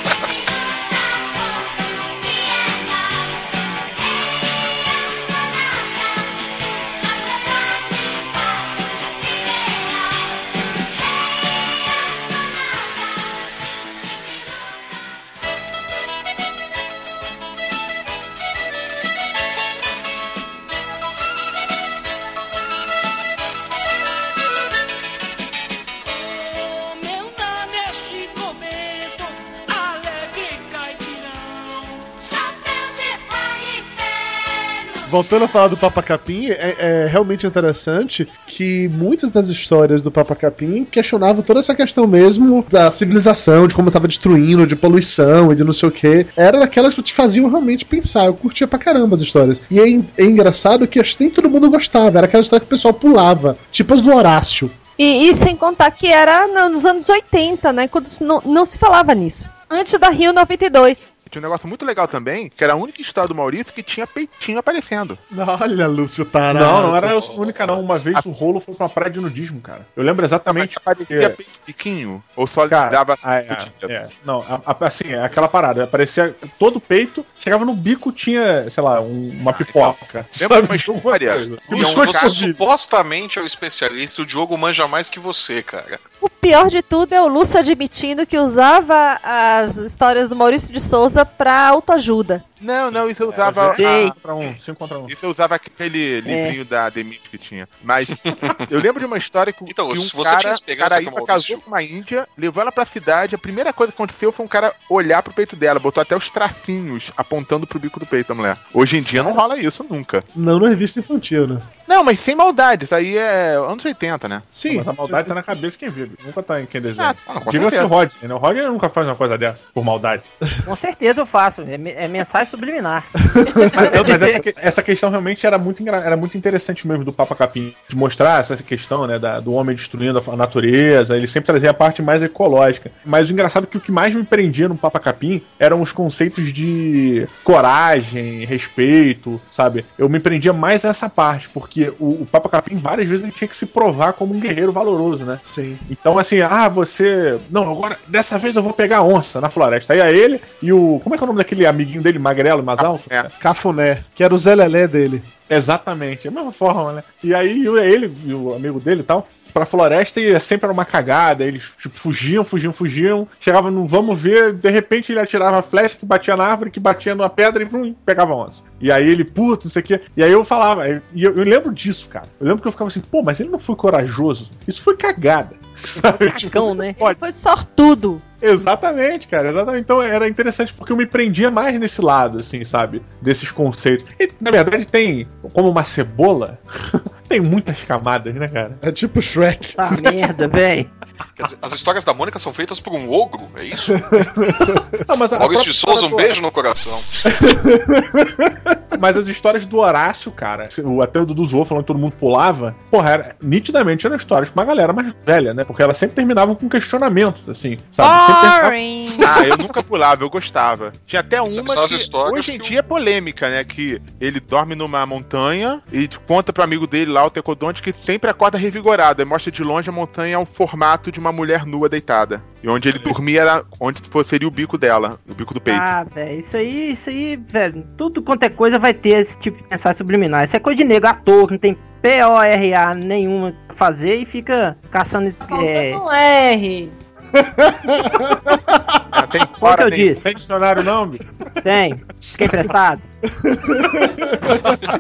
voltando a falar do Papa Capim, é, é realmente interessante que muitas das histórias do Papa Capim questionavam toda essa questão mesmo da civilização, de como tava destruindo, de poluição e de não sei o que. Era daquelas que te faziam realmente pensar. Eu curtia pra caramba as histórias. E é, é engraçado que nem todo mundo gostava. Era aquela história que o pessoal pulava. Tipo as do Horácio. E, e sem contar que era no- nos anos 80, né? Quando não, não se falava nisso. Antes da Rio 92. Tinha um negócio muito legal também, que era a única história do Maurício que tinha peitinho aparecendo. Olha, Lúcio Tarado. Não, não era a única não. Uma vez o rolo foi pra praia de nudismo, cara. Eu lembro Mas exatamente. aparecia porque- peito pequinho? Ou só Cara, dava ah, é, fudida? é. Não, a- a- assim, é aquela parada. Aparecia todo o peito, chegava no bico, tinha, sei lá, um- uma pipoca. Lembra de uma história? coisa. Então, Biscoito você supostamente é o especialista, o Diogo manja mais que você, cara. O pior de tudo é o Lúcio admitindo que usava as histórias do Maurício de Souza pra autoajuda. Não, não, isso eu usava. Cinco a- contra um, cinco contra um. Isso eu usava aquele livrinho da Demit que tinha. Mas *laughs* eu lembro de uma história que, Então, que um se você cara, Caraíba com casou com uma índia, levou ela pra cidade. A primeira coisa que aconteceu foi um cara olhar pro peito dela, botou até os tracinhos apontando pro bico do peito da mulher. Hoje em dia não rola isso nunca. Não na revista infantil, né? Não, mas sem maldade. Isso aí é anos 80, né? Sim. Mas a maldade tá na cabeça de quem vive. Nunca tá em quem desenha. Ah, Diga-se o Rodney, né? O Rodney nunca faz uma coisa dessa, por maldade. Com certeza eu faço. É, é mensagem subliminar. *laughs* Mas, não, mas essa, *laughs* essa questão realmente era muito, era muito interessante mesmo do Papa Capim, de mostrar essa questão, né, da- do homem destruindo a natureza, ele sempre trazia a parte mais ecológica. Mas o engraçado é que o que mais me prendia no Papa Capim eram os conceitos de coragem, respeito, sabe? Eu me prendia mais nessa parte, porque o, o Papa Capim várias vezes ele tinha que se provar como um guerreiro valoroso, né? Sim. Então, assim, ah, você. Não, agora, dessa vez eu vou pegar a onça na floresta. Aí é ele e o. Como é que é o nome daquele amiguinho dele, magrelo mais alto? É. Cafuné, que era o Zé Lelé dele. Exatamente, a mesma forma, né? E aí eu- ele e o amigo dele e tal, pra floresta e sempre era uma cagada. Eles tipo, fugiam, fugiam, fugiam. Chegavam no vamos ver, de repente ele atirava a flecha que batia na árvore, que batia numa pedra e vrum, pegava onça. E aí ele, puto, não sei o quê. E aí eu falava, e eu, eu lembro disso, cara. Eu lembro que eu ficava assim, pô, mas ele não foi corajoso. Isso foi cagada. *laughs* Sabe? Tipo, né? pode. Foi sortudo. Exatamente, cara, exatamente. Então era interessante porque eu me prendia mais nesse lado, assim, sabe? Desses conceitos. E, na verdade, tem, como uma cebola, *laughs* tem muitas camadas, né, cara? É tipo Shrek. Tá *laughs* merda, véi. Quer dizer, as histórias da Mônica são feitas por um ogro, é isso? *laughs* Não, mas a Maurício de Souza, um história beijo no coração. do- *laughs* Mas as histórias do Horácio, cara, o- até o Dudu zoou falando que todo mundo pulava, porra, era, nitidamente eram histórias pra uma galera mais velha, né? Porque elas sempre terminavam com questionamentos, assim, sabe? Boring. Ah, eu nunca pulava, eu gostava. Tinha até uma que histórias hoje em que dia é polêmica, né? Que ele dorme numa montanha e conta pro amigo dele lá, o Tecodonte, que sempre acorda revigorado. E mostra de longe a montanha é um formato de uma mulher nua deitada. E onde ele dormia era onde fosse- seria o bico dela, o bico do peito. Ah, velho, isso aí, isso aí, velho, tudo quanto é coisa vai ter esse tipo de mensagem subliminar. Isso é coisa de nego, ator, não tem P-O-R-A nenhuma pra fazer e fica caçando. É, Faltando um R. *laughs* Ah, tem qual que eu disse? Tem dicionário não, bicho? Tem. Fiquei emprestado?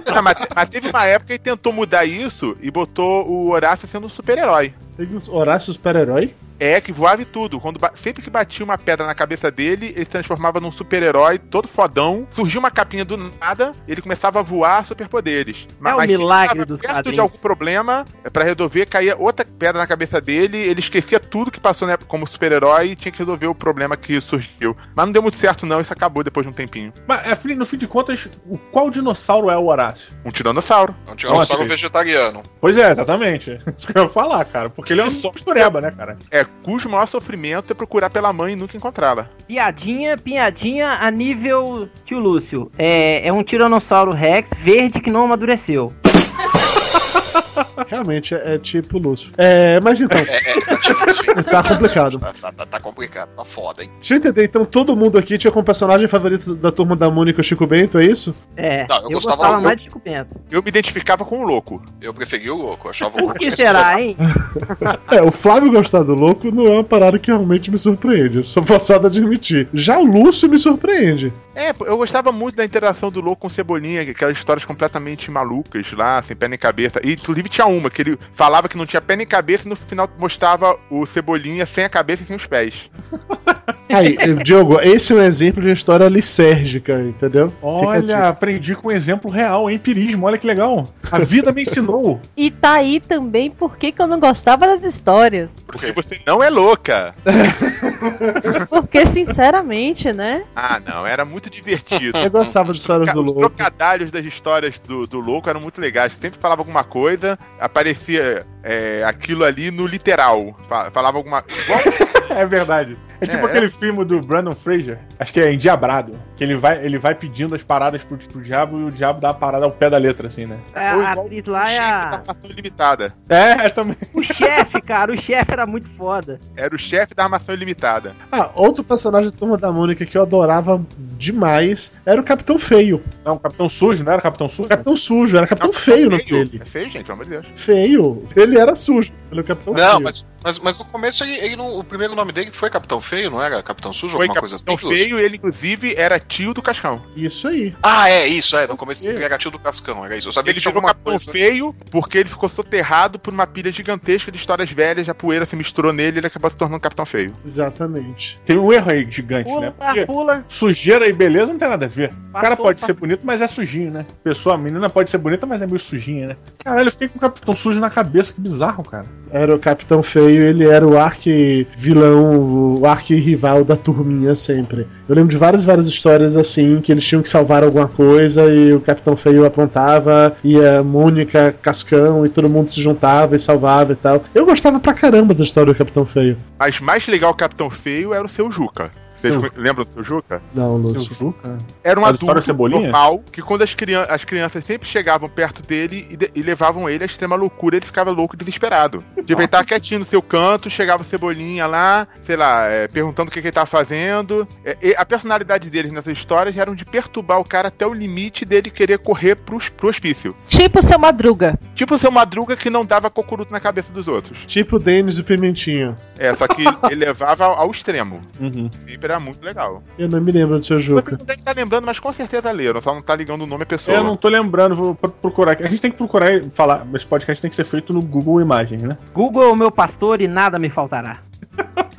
Ah, mas, mas teve uma época que tentou mudar isso e botou o Horácio sendo um super-herói. Teve uns Horácio super-herói. É, que voava e tudo. Quando ba- sempre que batia uma pedra na cabeça dele, ele se transformava num super-herói todo fodão. Surgia uma capinha do nada, ele começava a voar superpoderes. É o sempre que milagre dos perto quadrinhos. de algum problema, é, pra resolver, caía outra pedra na cabeça dele, ele esquecia tudo que passou né, como super-herói e tinha que resolver o problema que surgiu. Mas não deu muito certo não, isso acabou depois de um tempinho. Mas, é, no fim de contas, o- qual dinossauro é o Horácio? Um tiranossauro. É um tiranossauro Nossa. vegetariano. Pois é, exatamente. *laughs* Isso que eu ia falar, cara. Porque ele é um mistureba, né, cara? É, cujo maior sofrimento é procurar pela mãe e nunca encontrá-la. Piadinha, piadinha a nível tio Lúcio. É, é um Tiranossauro Rex verde que não amadureceu. *laughs* *laughs* Realmente é, é tipo Lúcio. É, mas então, É, é, tá difícil. hein? tá complicado. Tá, tá- tá- tá complicado, tá foda, hein? Deixa eu entender, então todo mundo aqui tinha como personagem favorito da turma da Mônica o Chico Bento, é isso? É, Não, eu eu, gostava- gostava eu- mais de Chico Bento. Eu me identificava com o louco. Eu preferi o louco, eu achava o Por louco que sensacional. será, hein? *laughs* É, o Flávio gostar do louco não é uma parada que realmente me surpreende. Eu sou passado a admitir. Já o Lúcio me surpreende. É, eu gostava muito da interação do louco com o Cebolinha, aquelas histórias completamente malucas lá, sem pé nem cabeça. E inclusive Inclusive tinha uma que ele falava que não tinha pé nem cabeça e no final mostrava o Cebolinha sem a cabeça e sem os pés. *laughs* Aí, Diogo, esse é um exemplo de uma história lisérgica, entendeu? Olha, aprendi com um exemplo real, empirismo, olha que legal. A vida me ensinou. *laughs* E tá aí também por que que eu não gostava das histórias. Porque você não é louca. *laughs* Porque, sinceramente, né? Ah, não, era muito divertido. Eu gostava de histórias do Os louco. trocadalhos das histórias do, do louco eram muito legais. Sempre falava alguma coisa, aparecia é, aquilo ali no literal. Fa- Falava alguma. *laughs* É verdade. É tipo É, aquele filme do Brandon Fraser, acho que é Endiabrado, que ele vai, ele vai pedindo as paradas pro, pro diabo e o diabo dá a parada ao pé da letra, assim, né? É, ou a atriz o lá é chefe da a... armação ilimitada. É, também. O chefe, cara, o chefe era muito foda. Era o chefe da armação ilimitada. Ah, outro personagem da Turma da Mônica que eu adorava demais era o Capitão Feio. Não, Capitão Sujo, não era Capitão Sujo? Capitão Sujo, era Capitão Feio no dele. É feio, gente, pelo amor de Deus. Feio. Ele era sujo. Ele é o Capitão Não, Feio. mas, mas, mas no começo ele, ele não, o primeiro nome dele foi Capitão Feio, não era Capitão Sujo, Foi alguma coisa assim? Capitão feio, ele inclusive era tio do Cascão. Isso aí. Ah, é, isso, é. No começo ele era tio do Cascão, era isso. Eu sabia Ele que tinha alguma Capitão coisa. feio porque ele ficou soterrado por uma pilha gigantesca de histórias velhas, a poeira se misturou nele e ele acabou se tornando Capitão Feio. Exatamente. Tem um erro aí gigante, Pula, né? Porque pula. sujeira e beleza não tem nada a ver. O cara Passou, pode passou. ser bonito, mas é sujinho, né? Pessoa, a menina pode ser bonita, mas é meio sujinha, né? Caralho, eu fiquei com o Capitão Sujo na cabeça, que bizarro, cara. Era o Capitão Feio, ele era o arqui-vilão, o arqui-rival da turminha sempre. Eu lembro de várias, várias histórias assim, que eles tinham que salvar alguma coisa e o Capitão Feio apontava, e a Mônica, Cascão e todo mundo se juntava e salvava e tal. Eu gostava pra caramba da história do Capitão Feio. Mas mais legal o Capitão Feio era o seu Juca. Vocês Seu- lembram do seu Juca? Não, Seu Lúcio. Juca. Era um adulto Cebolinha? normal que quando as, crian as crianças sempre chegavam perto dele e, de- e levavam ele à extrema loucura, ele ficava louco e desesperado. Tipo, ele tava quietinho no seu canto, chegava o Cebolinha lá, sei lá, é, perguntando o que, que ele tava fazendo. É, e a personalidade deles nessas histórias eram de perturbar o cara até o limite dele querer correr pro, pro hospício. Tipo seu Madruga. Tipo o seu Madruga que não dava cocuruto na cabeça dos outros. Tipo o Denis e o Pimentinho. É, só que *laughs* ele levava ao, ao extremo. Uhum. Sempre era muito legal. Eu não me lembro do seu Você Juca. não deve estar lembrando, mas com certeza leram, só não tá ligando o nome à pessoa. Eu não tô lembrando, vou pro- procurar aqui. A gente tem que procurar e falar, esse podcast tem que ser feito no Google Imagens, né? Google é o meu pastor e nada me faltará.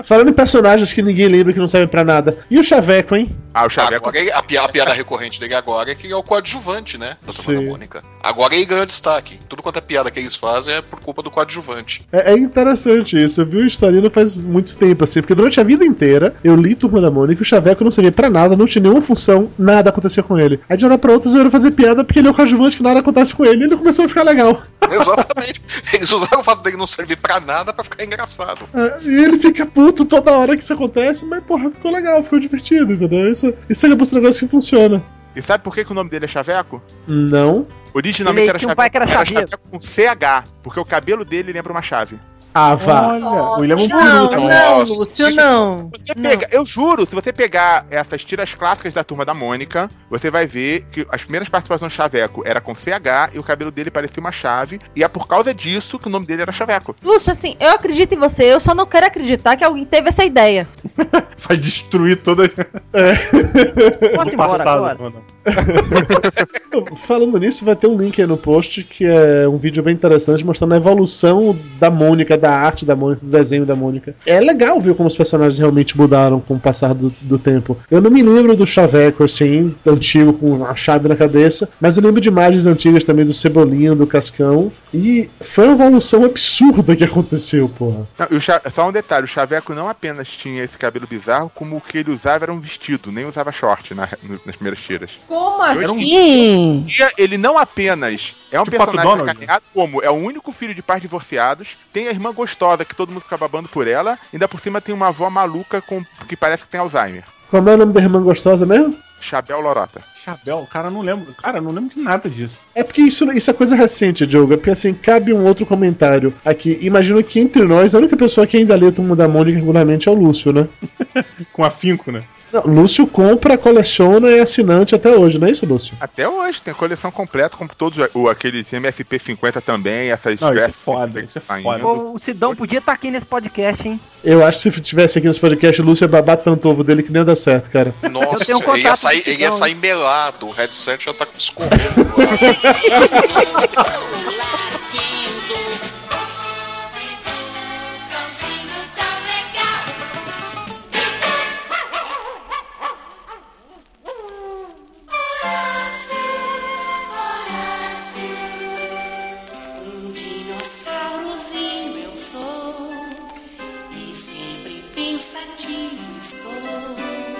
Falando em personagens que ninguém lembra que não servem pra nada. E o Chaveco, hein? Ah, o. Agora, ele- a, pi- a piada recorrente dele agora é que ele é o coadjuvante, né? Da Turma Sim. da Mônica. Agora ele ganhou destaque. Tudo quanto é piada que eles fazem é por culpa do coadjuvante. É, é interessante isso. Eu vi o historinha não faz muito tempo, assim, porque durante a vida inteira eu li Turma da Mônica e o Chaveco não servia pra nada, não tinha nenhuma função, nada acontecia com ele. Aí de uma hora pra outra eles fazer piada porque ele é o coadjuvante que nada acontece com ele e ele começou a ficar legal. Exatamente. Eles usaram o fato dele não servir pra nada pra ficar engraçado. É, e ele fica puto toda hora que isso acontece, mas porra, ficou legal, ficou divertido, entendeu? Isso, isso é um negócio que funciona. E sabe por que, que o nome dele é Chaveco? Não. Originalmente era um Chaveco, pai que era chaveiro. Chaveco com CH, porque o cabelo dele lembra uma chave. Ah, vá. Olha, o William é um Não, não, Nossa. Lúcio, não. Você Não. pega, eu juro, se você pegar essas tiras clássicas da turma da Mônica, você vai ver que as primeiras participações do Chaveco era com CH e o cabelo dele parecia uma chave, e é por causa disso que o nome dele era Chaveco. Lúcio, assim, eu acredito em você, eu só não quero acreditar que alguém teve essa ideia. *laughs* Vai destruir toda *laughs* Posso ir embora passado. agora? *laughs* Falando nisso, vai ter um link aí no post que é um vídeo bem interessante mostrando a evolução da Mônica, da arte da Mônica, do desenho da Mônica. É legal ver como os personagens realmente mudaram com o passar do, do tempo. Eu não me lembro do Chaveco, assim, antigo, com a chave na cabeça, mas eu lembro de imagens antigas também do Cebolinha, do Cascão. E foi uma evolução absurda que aconteceu, porra. Não, só um detalhe, o Chaveco não apenas tinha esse cabelo bizarro, como o que ele usava era um vestido, nem usava short na- nas primeiras tiras. Como um- assim? E ele não apenas é um Tipo personagem carregado como é o único filho de pais divorciados, tem a irmã gostosa que todo mundo fica babando por ela, ainda por cima tem uma avó maluca com que parece que tem Alzheimer. Como é o nome da irmã gostosa mesmo? Chabel Lorota. Chapéu, cara, não lembro. Cara, não lembro de nada disso. É porque isso, isso é coisa recente, Diogo. É porque assim, cabe um outro comentário aqui. Imagino que entre nós, a única pessoa que ainda lê o Turma da Mônica regularmente é o Lúcio, né? *laughs* Com afinco, né? Não, Lúcio compra, coleciona e é assinante até hoje, não é isso, Lúcio? Até hoje, tem a coleção completa, com todos o, aqueles MSP50 também, essas Não, isso é foda, isso é foda. Pô, o Sidão podia estar aqui nesse podcast, hein? Eu acho que se tivesse aqui nesse podcast, o Lúcio ia babar tanto ovo dele que nem ia dar certo, cara. Nossa, tenho um ele ia sair, ele ia sair melado. O headset já tá escorrendo. *laughs*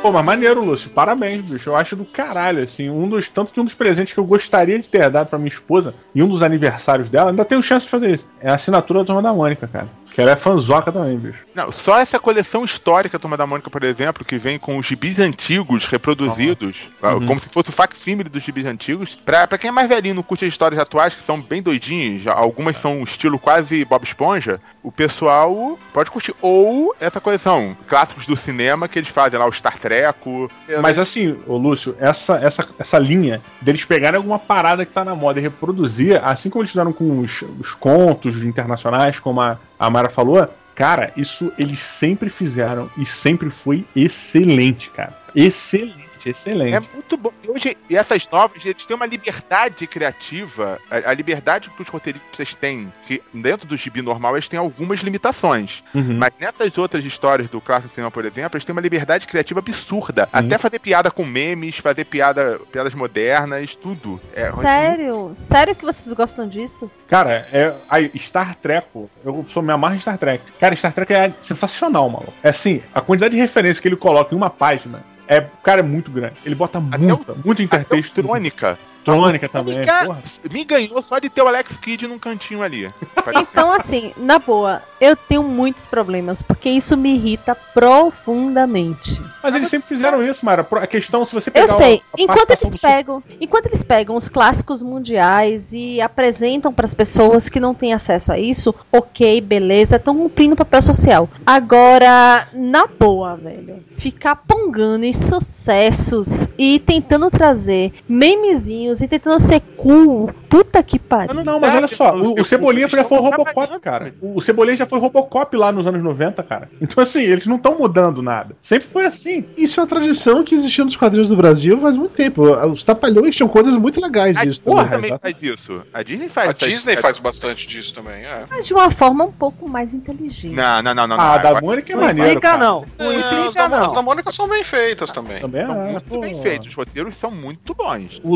Pô, mas maneiro, Lúcio. Parabéns, bicho. Eu acho do caralho, assim. Um dos. Tanto que um dos presentes que eu gostaria de ter dado pra minha esposa e um dos aniversários dela, ainda tenho chance de fazer isso. É a assinatura da turma da Mônica, cara. Que ela é fanzoca também, bicho. Não, só essa coleção histórica Turma da Mônica, por exemplo, que vem com os gibis antigos reproduzidos, ah, Uhum. como se fosse o facsímile dos gibis antigos. Pra, pra quem é mais velhinho, não curte as histórias atuais, que são bem doidinhas, algumas são estilo quase Bob Esponja, o pessoal pode curtir. Ou essa coleção, clássicos do cinema que eles fazem lá, o Star Treco. Mas assim, ô Lúcio, essa, essa, essa linha deles pegarem alguma parada que tá na moda e reproduzir, assim como eles fizeram com os, os contos internacionais, como a, a Mara falou, cara, isso eles sempre fizeram e sempre foi excelente, cara. Excelente, excelente. É muito bom. E hoje, e essas novas, eles têm uma liberdade criativa. A, a liberdade que os roteiristas têm, que dentro do gibi normal, eles têm algumas limitações. Uhum. Mas nessas outras histórias do clássico cinema, por exemplo, eles têm uma liberdade criativa absurda. Até fazer piada com memes, fazer piada, piadas modernas, tudo. É, Sério? Sério que vocês gostam disso? Cara, é, aí, Star Trek, eu sou me amarro em Star Trek. Cara, Star Trek é sensacional, maluco. É assim, a quantidade de referência que ele coloca em uma página é, cara, é muito grande. Ele bota muita, muito intertexto. Trônica. Trônica também. Me, ga- me ganhou só de ter o Alex Kidd num cantinho ali. *laughs* Então, assim, na boa, eu tenho muitos problemas, porque isso me irrita profundamente. Mas eles sempre fizeram isso, Mara. A questão, se você Eu pegar sei, a enquanto eles pegam, enquanto eles pegam os clássicos mundiais e apresentam para as pessoas que não têm acesso a isso, ok, beleza, estão cumprindo o papel social. Agora, na boa, velho, ficar pongando em sucessos e tentando trazer memezinhos e tentando ser cool, puta que pariu. Não, não, mas olha só, o, o Cebolinha já foi Robocop, cara. O Cebolinha já foi Robocop lá nos anos 90, cara. Então, assim, eles não estão mudando nada. Sempre foi assim. Isso é uma tradição que existiu nos quadrinhos do Brasil faz muito tempo. Os Trapalhões tinham coisas muito legais A disso. Disney também. também faz isso. A Disney faz A Disney faz bastante disso também, é. Mas de uma forma um pouco mais inteligente. Não, não, não, não. Ah, não. da Mônica é Não maneiro. implica, não. Não É, as, implica, da, as da não. Mônica são bem feitas também. Também é, São muito bem feitos. Os roteiros são muito bons. O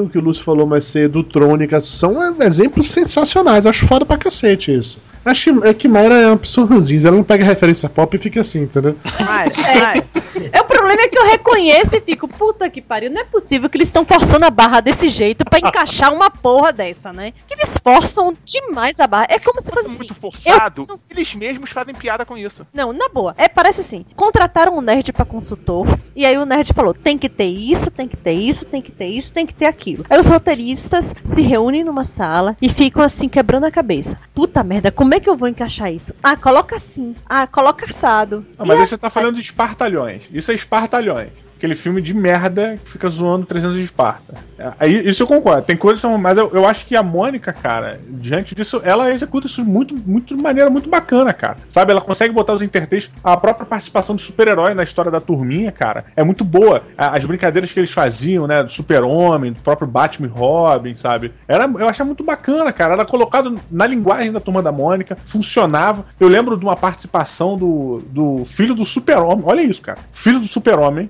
Lostinho que o Lúcio falou mais cedo, Trônica, são exemplos sensacionais. Acho foda pra cacete isso. Acho que- é que Mayra é uma pessoa ranzinza, ela não pega referência pop e fica assim, entendeu? Mayra, Mayra, É o problema é que eu reconheço e fico, puta que pariu, não é possível que eles estão forçando a barra desse jeito pra encaixar uma porra dessa, né? Que eles forçam demais a barra. É como se fosse assim. Muito forçado. eu- Eles mesmos fazem piada com isso. Não, na boa. É, parece assim, contrataram um nerd pra consultor, e aí o nerd falou, tem que ter isso, tem que ter isso, tem que ter isso, tem que ter aquilo. Aí os roteiristas se reúnem numa sala e ficam assim, quebrando a cabeça. Puta merda, como é que eu vou encaixar isso? Ah, coloca assim. Ah, coloca assado. E mas a- aí você tá falando de Espartalhões. Isso é Espartalhões. Aquele filme de merda que fica zoando 300 de Esparta. É, Aí, isso eu concordo. Tem coisas. Mas eu, eu acho que a Mônica, cara, diante disso, ela executa isso muito, muito de maneira muito bacana, cara. Sabe? Ela consegue botar os intertextos. A própria participação do super-herói na história da turminha, cara, é muito boa. As brincadeiras que eles faziam, né? Do super-homem, do próprio Batman e Robin, sabe? Era, eu achava muito bacana, cara. Era colocado na linguagem da turma da Mônica, funcionava. Eu lembro de uma participação do, do filho do super-homem. Olha isso, cara. Filho do super-homem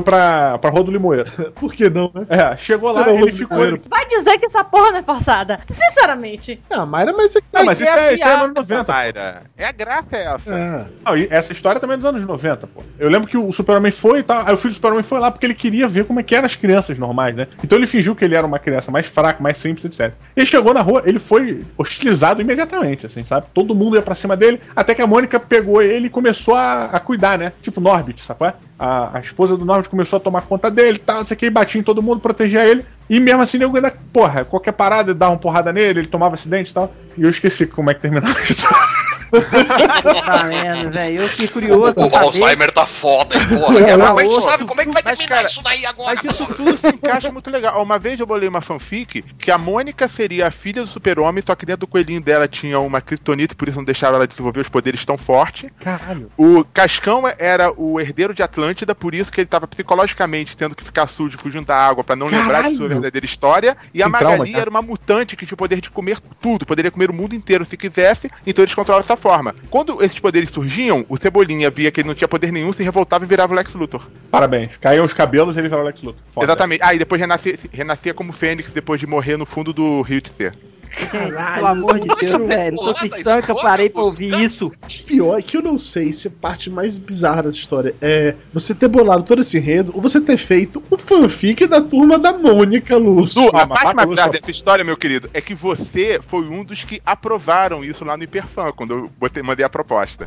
pra, pra Rua do Limoeiro. *laughs* Por que não, né? É, chegou lá, Não, ele ficou. Vai dizer que essa porra não é forçada. Sinceramente. Ah, Mayra, mas é que. Não, mas isso é, isso é anos piada, 90. Mayra. É a graça é essa. É. Não, e essa história também é dos anos 90, pô. Eu lembro que o Super-Homem foi e tal. Aí o filho do Super-Homem foi lá porque ele queria ver como é que eram as crianças normais, né? Então ele fingiu que ele era uma criança mais fraca, mais simples, etc. Ele chegou na rua, ele foi hostilizado imediatamente, assim, sabe? Todo mundo ia pra cima dele, até que a Mônica pegou ele e começou a, a cuidar, né? Tipo Norbit, sabe? A, a esposa do Norbit começou a tomar conta dele tal, não sei o que, batia em todo mundo, protegia ele. E mesmo assim, nego ainda, porra, qualquer parada, dava uma porrada nele, ele tomava acidente e tal. E eu esqueci como é que terminava a história. Tá vendo, velho? Eu fiquei curioso O. Alzheimer tá foda, hein, porra. Não, vai, tu outro- sabe como é que vai terminar cara, isso daí agora? Mas isso tudo se encaixa muito legal. Uma vez eu bolei uma fanfic que a Mônica seria a filha do super-homem, só que dentro do coelhinho dela tinha uma kryptonita, por isso não deixava ela desenvolver os poderes tão forte. Caralho. O Cascão era o herdeiro de Atlântida, por isso que ele tava psicologicamente tendo que ficar sujo, fugindo da água pra não lembrar de sua Caralho! verdadeira história. E a Que trauma, Magali cara. era uma mutante que tinha o poder de comer tudo, poderia comer o mundo inteiro se quisesse, então eles controlam dessa forma. Quando esses poderes surgiam, o Cebolinha via que ele não tinha poder nenhum, se revoltava e virava o Lex Luthor. Parabéns. Caíam os cabelos e ele virou Lex Luthor. Foda. Exatamente. Ah, e depois renascia, renascia como Fênix depois de morrer no fundo do Rio de Ser. Gente, pelo amor de Deus, velho. Tô Porra, cristão que eu parei pra ouvir isso. Pior é que eu não sei se a parte mais bizarra dessa história é você ter bolado todo esse enredo ou você ter feito o fanfic da turma da Mônica, Lúcio. A mas parte mais bizarra dessa história, meu querido, é que você foi um dos que aprovaram isso lá no Hiperfã, quando eu botei- mandei a proposta.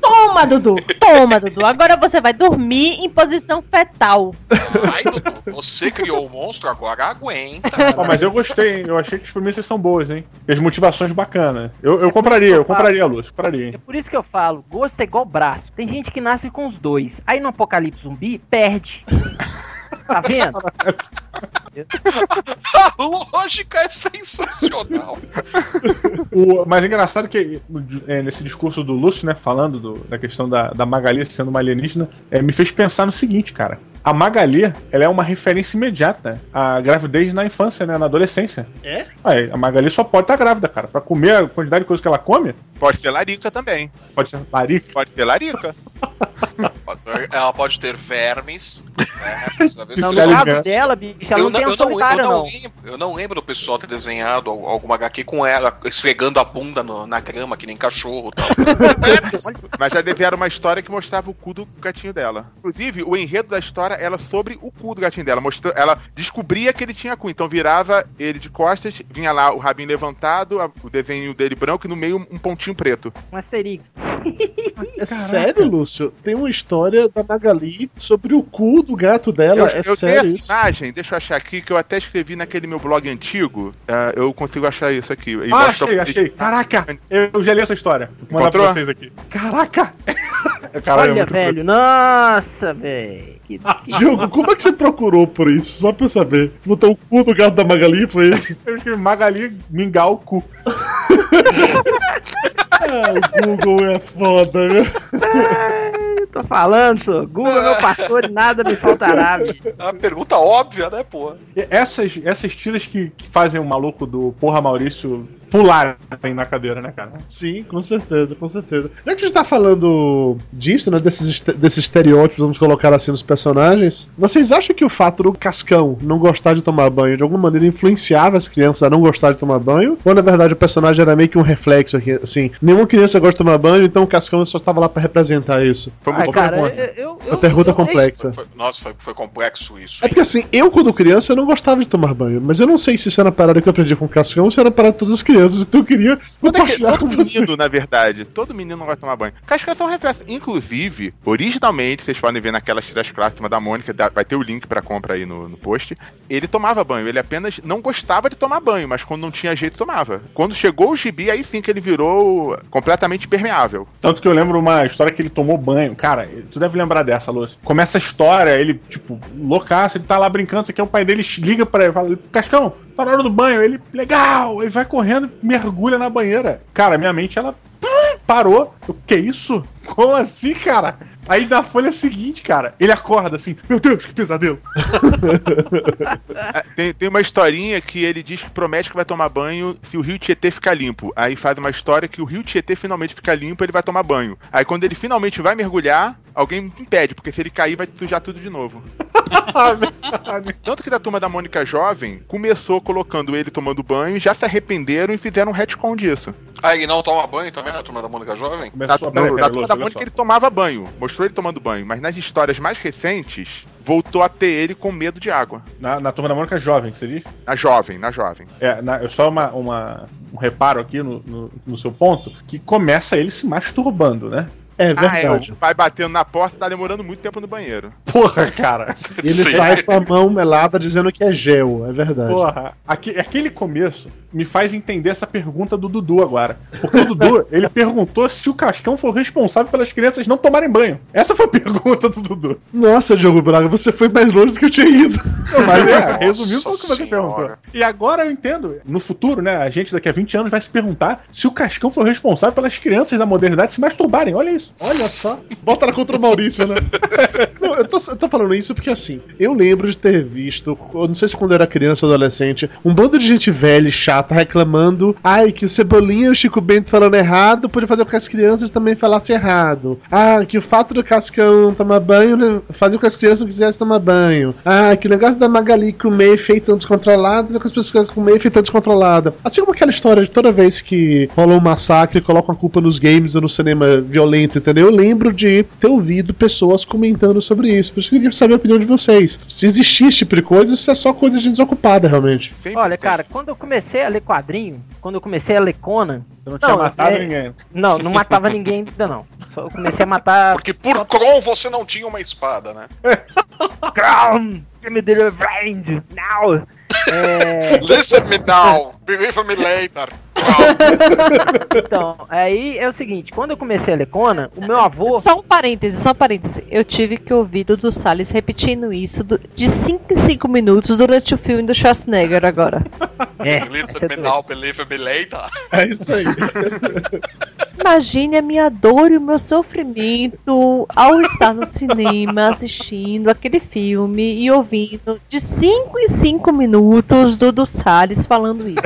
Toma, Dudu. Toma, Dudu. Agora você vai dormir em posição fetal. Ai, Dudu, você criou o monstro, agora aguenta. Ó, mas eu gostei, hein? Eu achei que as premissas são boas, hein? E as motivações bacanas. Eu, eu compraria, eu compraria a luz, compraria, É por isso que eu falo, gosto é igual braço. Tem gente que nasce com os dois. Aí no apocalipse zumbi, perde. Tá vendo? *laughs* A lógica é sensacional. O, mas é engraçado que é, nesse discurso do Lúcio, né, falando do- da questão da, da Magali sendo uma alienígena, é, me fez pensar no seguinte, cara. A Magali, ela é uma referência imediata à gravidez na infância, né, na adolescência. É? Ué, a Magali só pode estar grávida, cara. Pra comer a quantidade de coisa que ela come, Pode ser larica também. pode ser larica. Pode ser larica. *laughs* Ela pode ter vermes. Né? Precisa ver se- *laughs* Não, no caso dela, bicho, ela eu, não não, tem eu, um não, eu, solitário, não não. lembro, eu não lembro do pessoal ter desenhado al- alguma HQ com ela esfregando a bunda no- na grama, que nem cachorro tal. *laughs* Mas já desenharam uma história que mostrava o cu do gatinho dela. Inclusive, o enredo da história era sobre o cu do gatinho dela. Mostrou, ela descobria que ele tinha cu, então virava ele de costas, vinha lá o rabinho levantado, a- o desenho dele branco e no meio um pontinho preto. Um Asterix. É *laughs* sério, Lúcio? Tem uma história da Magali sobre o cu do gato dela. eu é eu tenho sério essa isso? imagem, deixa eu achar aqui, que eu até escrevi naquele meu blog antigo. Ah, eu consigo achar isso aqui. E Ah, achei, achei. Caraca, eu, já li essa história. Vou mandar pra vocês aqui. Caraca! *laughs* Caralho, é Olha, muito velho, nossa, velho. Que, que... Diogo, como é que você procurou por isso? Só pra eu saber. Você botou o cu do gato da Magali, foi isso? *laughs* Eu escrevi Magali Mingau Cu. *laughs* Ah, o Google é foda, né? Tô falando, sou. Google é meu *laughs* pastor e nada me faltará, bicho. É uma pergunta óbvia, né, pô? Essas, essas tiras que, que fazem o maluco do Porra Maurício pular na cadeira, né, cara? Sim, com certeza, com certeza. Já que a gente tá falando disso, né? Desses, desses estereótipos, vamos colocar assim, nos personagens, vocês acham que o fato do Cascão não gostar de tomar banho de alguma maneira influenciava as crianças a não gostar de tomar banho? Ou na verdade o personagem era meio que um reflexo aqui, assim, nenhuma criança gosta de tomar banho, então o Cascão só estava lá pra representar isso? Foi Ai, muito cara, pergunta. eu, eu, Uma pergunta eu- complexa. Foi- nossa, foi, foi complexo isso. É porque assim, eu quando criança eu não gostava de tomar banho, mas eu não sei se isso era uma parada que eu aprendi com o Cascão ou se era de todas as crianças, então eu queria Todo, é que- compartilhar todo com *laughs* você. menino, na verdade, todo menino não vai tomar banho. Cascas são. Inclusive, originalmente, vocês podem ver naquelas tiras clássicas da Mônica, vai ter o link pra compra aí no, no post. Ele tomava banho, ele apenas não gostava de tomar banho, mas quando não tinha jeito, tomava. Quando chegou o gibi, aí sim que ele virou completamente permeável. Tanto que eu lembro uma história que ele tomou banho. Cara, tu deve lembrar dessa, Lúcio. Começa a história, ele, tipo, loucaço, ele tá lá brincando, isso aqui é o pai dele, liga pra ele, fala, Cascão, tá na hora do banho. Ele, legal, ele vai correndo, mergulha na banheira. Cara, minha mente, ela parou. O que é isso? Como assim, cara? Aí na folha seguinte, cara, ele acorda assim, meu Deus, que pesadelo. Ah, *laughs* Tem, tem uma historinha que ele diz que promete que vai tomar banho se o rio Tietê ficar limpo. Aí faz uma história que o rio Tietê finalmente fica limpo, ele vai tomar banho. Aí quando ele finalmente vai mergulhar, alguém impede, porque se ele cair vai sujar tudo de novo. *laughs* Tanto que da turma da Mônica Jovem começou colocando ele tomando banho e já se arrependeram e fizeram um retcon disso. Ah, ele não toma banho também na turma da Mônica Jovem? Na, Começou, na- peraí, na turma da Mônica só. ele tomava banho, mostrou ele tomando banho, mas nas histórias mais recentes voltou a ter ele com medo de água. Na, na turma da Mônica jovem, que você diz? Na jovem, na jovem. É, na, eu só uma, uma- um reparo aqui no, no, no seu ponto, que começa ele se masturbando, né? É Ah, é, verdade. o pai batendo na porta tá demorando muito tempo no banheiro. Porra, cara. E ele *laughs* Sim. sai com a mão melada dizendo que é gel, é verdade. Porra, aque- aquele começo me faz entender essa pergunta do Dudu agora. Porque o Dudu, *laughs* ele perguntou se o Cascão foi o responsável pelas crianças não tomarem banho. Essa foi a pergunta do Dudu. Nossa, Diogo Braga, você foi mais longe do que eu tinha ido. Não, mas é, foi o que você perguntou. E agora eu entendo. No futuro, né, a gente daqui a 20 anos vai se perguntar se o Cascão foi o responsável pelas crianças da modernidade se masturbarem. Olha isso. Olha só. Bota na contra o Maurício, né? *laughs* Não, eu, tô, eu tô falando isso porque assim, eu lembro de ter visto, eu não sei se quando eu era criança ou adolescente, um bando de gente velha e chata reclamando, ai, que o Cebolinha e o Chico Bento falando errado pode fazer com que as crianças também falassem errado. Ah, que o fato do Cascão tomar banho né, fazia com que as crianças não quisessem tomar banho. Ah, que o negócio da Magali com o Mayfair tão descontrolada, com as pessoas com o Mayfair tão descontrolada. Assim como aquela história de toda vez que rola um massacre, colocam a culpa nos games ou no cinema violento, entendeu? Eu lembro de ter ouvido pessoas comentando sobre isso. Por isso que eu queria saber a opinião de vocês. Se existir esse tipo de coisa, isso é só coisa de desocupada, realmente. Olha, cara, quando eu comecei a ler quadrinho, quando eu comecei a ler Conan. Você não tinha Não, matado é- ninguém. Não, não matava ninguém ainda não. Só eu comecei a matar. Porque por Kron você não tinha uma espada, né? Crown! Give me the revenge! Now! *laughs* É, Listen me now, believe me *laughs* later. então, aí é o seguinte, quando eu comecei a ler Conan, o meu avô. Só um parêntese, só um parêntese. Eu tive que ouvir Dudu Salles repetindo isso do- de 5 em 5 minutos durante o filme do Schwarzenegger agora. *laughs* É, later. É isso aí. *laughs* Imagine a minha dor e o meu sofrimento ao estar no cinema assistindo aquele filme e ouvindo de 5 em 5 minutos Dudu Salles falando isso.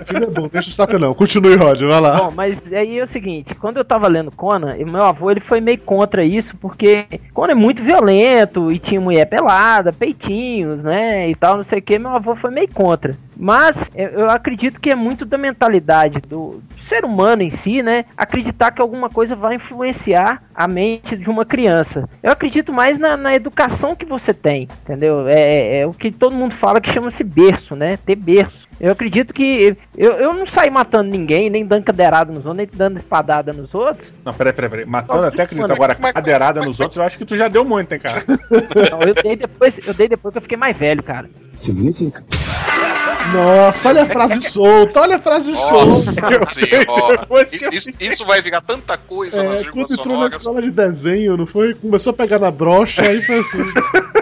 O filme é bom, deixa o saco não. Continue, Roger, vai lá. Bom, mas aí é o seguinte, quando eu tava lendo Conan, meu avô ele foi meio contra isso, porque Conan é muito violento e tinha mulher pelada, peitinhos, né, e tal, não sei o que, meu avô foi meio contra. Mas eu, eu acredito que é muito da mentalidade do ser humano em si, né, acreditar que alguma coisa vai influenciar a mente de uma criança. Eu acredito mais na, na educação que você tem, entendeu? É, é- é o que todo mundo fala que chama-se berço, né, ter berço. Eu acredito que eu, eu não saí matando ninguém, nem dando cadeirada nos outros, nem dando espadada nos outros. Não, peraí, peraí, peraí. Matando Nossa, até acredito. mano, Agora, cadeirada nos outros, eu acho que tu já deu muito, hein, cara. Não, eu dei depois, eu dei depois que eu fiquei mais velho, cara. Nossa, olha a frase solta, olha a frase Nossa solta. senhora. Isso, isso vai virar tanta coisa nas É, vírgulas quando entrou na sonoras. escola de desenho, não foi? Começou a pegar na brocha, aí foi assim.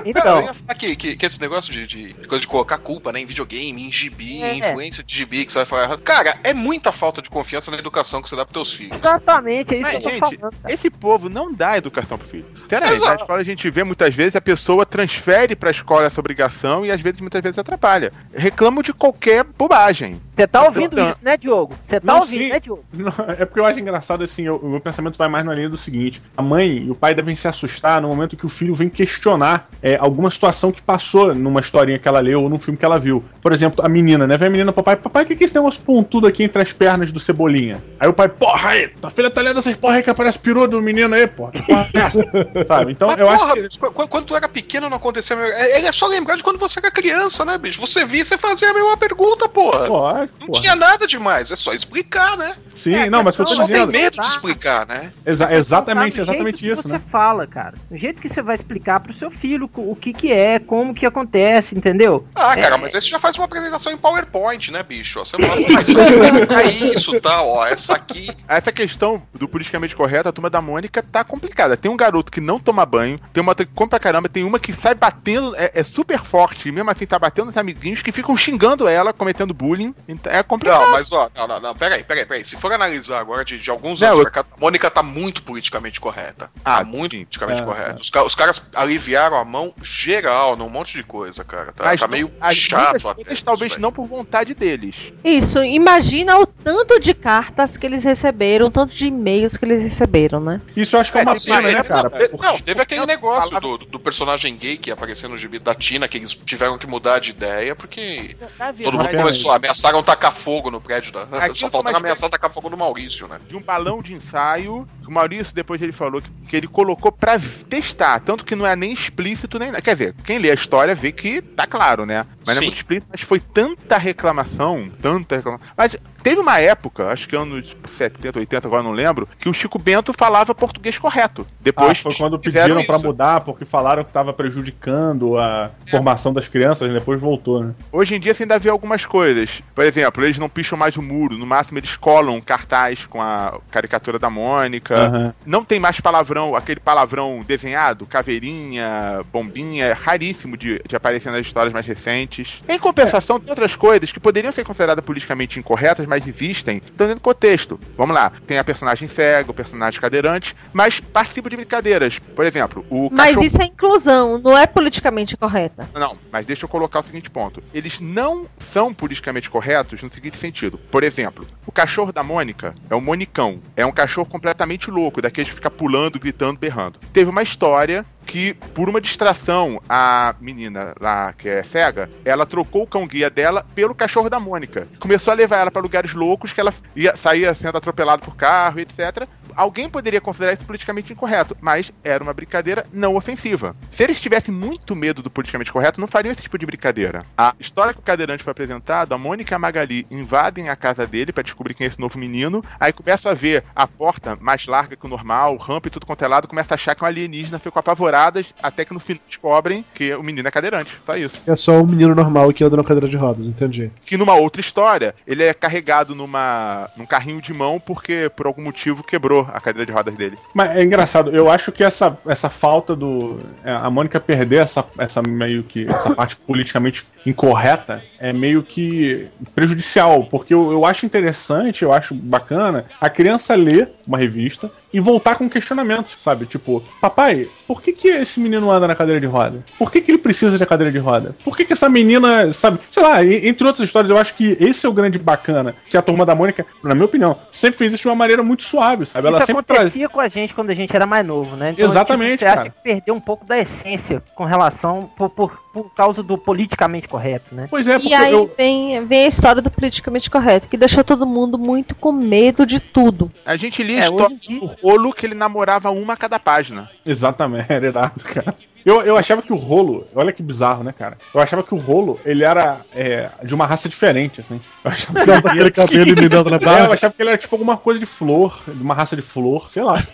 Não, eu Então, ia falar que, que, que esse negócio de, de- de coisa de colocar culpa né, em videogame, em gibi, É. em influência de gibi que você vai falar errado. Cara, é muita falta de confiança na educação que você dá pros teus filhos. exatamente, é isso Mas, que eu tô gente, falando. cara. esse povo não dá educação pro filho. Exato. na escola a gente vê muitas vezes a pessoa transfere pra escola essa obrigação e às vezes, muitas vezes, atrapalha. Reclamam de qualquer bobagem. Você tá ouvindo Então- isso, né, Diogo? Você tá Não, ouvindo, sim. né, Diogo? Não, é porque eu acho engraçado assim, eu- o meu pensamento vai mais na linha do seguinte: a mãe e o pai devem se assustar no momento que o filho vem questionar é, alguma situação que passou numa historinha que ela leu ou num filme que ela viu. Por exemplo, a menina, né? Vem a menina pro papai, papai, o que que é esse negócio pontudo aqui entre as pernas do Cebolinha? Aí o pai, porra aí, tua filha tá lendo essas porra aí que aparece perua do menino aí, porra. Que porra é essa? *laughs* Sabe? Então Mas, eu porra, acho que. quando tu era pequeno não acontecia. É é só lembrar de quando você era criança, né, bicho? Você via e você fazia a mesma pergunta, porra. Porra, Não porra. tinha nada demais, é só explicar, né? Sim, É, não, mas eu tô Só tem medo de explicar, né? Exa- exatamente, exatamente jeito que isso, você né? fala, cara. O jeito que você vai explicar pro seu filho co- o que que é, como que acontece, entendeu? Ah, cara, É. mas aí você já faz uma apresentação em PowerPoint, né, bicho? Você mostra, mas isso isso, tá? Ó, essa aqui. Essa questão do politicamente correto, a turma da Mônica tá complicada. Tem um garoto que não toma banho, tem uma que come pra caramba, tem uma que sai batendo, é, é super forte, e mesmo assim tá batendo nos amiguinhos que ficam xingando ela, cometendo bullying. Então, é complicado. Não, mas ó, não, não, não, peraí, peraí, peraí. Se for analisar agora de, de alguns Não, anos eu- pra cá, a Mônica tá muito politicamente correta. Ah, tá muito sim. politicamente É, correta. Os, ca- os caras aliviaram a mão geral num monte de coisa, cara. Tá, tá não- meio as chato até. talvez isso, não por vontade deles. Isso, imagina o tanto de cartas que eles receberam, o tanto de e-mails que eles receberam, né? Isso eu acho que é uma velho. pena, né, não, cara? é- Porque- Não, teve aquele negócio falava- do, do personagem gay que apareceu no gibi da Tina, que eles tiveram que mudar de ideia, porque todo mundo verdade, começou, ameaçaram tacar fogo no prédio da. Aquilo *laughs* Só uma ameaçar tacar fogo no Maurício, né? de um balão de ensaio. O Maurício, depois ele falou que, que ele colocou pra testar. Tanto que não é nem explícito, nem. Quer dizer, quem lê a história vê que tá claro, né? Mas não é Sim. muito explícito, mas foi tanta reclamação, tanta reclamação. Mas teve uma época, acho que anos 70, 80, agora não lembro, que o Chico Bento falava português correto. Ah, Depois foi quando pediram pra isso. mudar porque falaram que tava prejudicando a formação das crianças, depois voltou, né? Hoje em dia você ainda vê algumas coisas. Por exemplo, eles não picham mais o muro. No máximo, eles colam um cartaz com a caricatura da Mônica. Aham. Não tem mais palavrão, aquele palavrão desenhado, caveirinha, bombinha, é raríssimo de, de aparecer nas histórias mais recentes. Em compensação, tem outras coisas que poderiam ser consideradas politicamente incorretas, mas existem, estão dentro do contexto. Vamos lá, tem a personagem cega, o personagem cadeirante, mas participam de brincadeiras. Por exemplo, o Mas cachorro... isso é inclusão, não é politicamente correta. Não, mas deixa eu colocar o seguinte ponto. Eles não são politicamente corretos no seguinte sentido. Por exemplo, o cachorro da Mônica é o Monicão. É um cachorro completamente louco, daqueles que fica pulando, gritando, berrando. Teve uma história que, por uma distração, a menina lá, que é cega, ela trocou o cão-guia dela pelo cachorro da Mônica. Começou a levar ela pra lugares loucos que ela ia, saía sendo atropelada por carro, etc. Alguém poderia considerar isso politicamente incorreto, mas era uma brincadeira não ofensiva. Se eles tivessem muito medo do politicamente correto, não fariam esse tipo de brincadeira. A história que o cadeirante foi apresentado, a Mônica e a Magali invadem a casa dele pra descobrir quem é esse novo menino, aí começam a ver a porta mais larga que o normal, rampa e tudo quanto é lado, começa a achar que é um alienígena, ficam apavoradas, até que no fim descobrem que o menino é cadeirante. Só isso. É só um menino normal que anda na cadeira de rodas, entendi. Que numa outra história, ele é carregado numa, num carrinho de mão porque por algum motivo quebrou a cadeira de rodas dele. Mas é engraçado, eu acho que essa, essa falta do. é, A Mônica perder essa, essa meio que. essa parte politicamente incorreta é meio que prejudicial. Porque eu, eu acho interessante, eu acho bacana a criança ler uma revista e voltar com questionamentos, sabe? Tipo, papai, por que, que esse menino anda na cadeira de roda? Por que, que ele precisa de cadeira de roda? Por que, que essa menina, sabe? Sei lá, entre outras histórias, eu acho que esse é o grande bacana. Que a turma da Mônica, na minha opinião, sempre fez isso de uma maneira muito suave, sabe? Ela Isso sempre traz. acontecia com a gente quando a gente era mais novo, né? Então, Exatamente, tipo, você acha cara. que perdeu um pouco da essência com relação por, por, por causa do politicamente correto, né? Pois é, porque E aí eu. vem, vem a história do politicamente correto, que deixou todo mundo muito com medo de tudo. A gente lia É, histórias dia- rolo que ele namorava uma a cada página. Exatamente, *laughs* era irado, cara. Eu, eu achava que o rolo, olha que bizarro, né, cara? Eu achava que o rolo, ele era é, de uma raça diferente, assim. Eu achava que aquele cabelo e *laughs* É, eu achava que ele era tipo alguma coisa de flor, de uma raça de flor, sei lá. *laughs*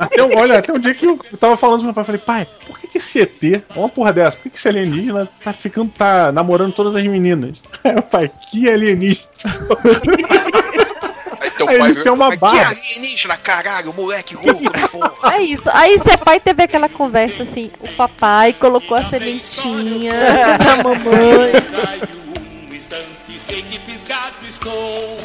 Até, um- olha, até um dia que eu tava falando com meu pai, eu falei, pai, por que, que esse ET, uma porra dessa, por que, que esse alienígena tá ficando, tá namorando todas as meninas? Aí o pai, que alienígena? Teu Aí pai isso é uma "Mas barra." Que alienígena, caralho, moleque louco da *laughs* porra. É isso. Aí seu pai teve aquela conversa assim, o papai colocou a sementinha *laughs* pra mamãe. Um sei que piscado estou.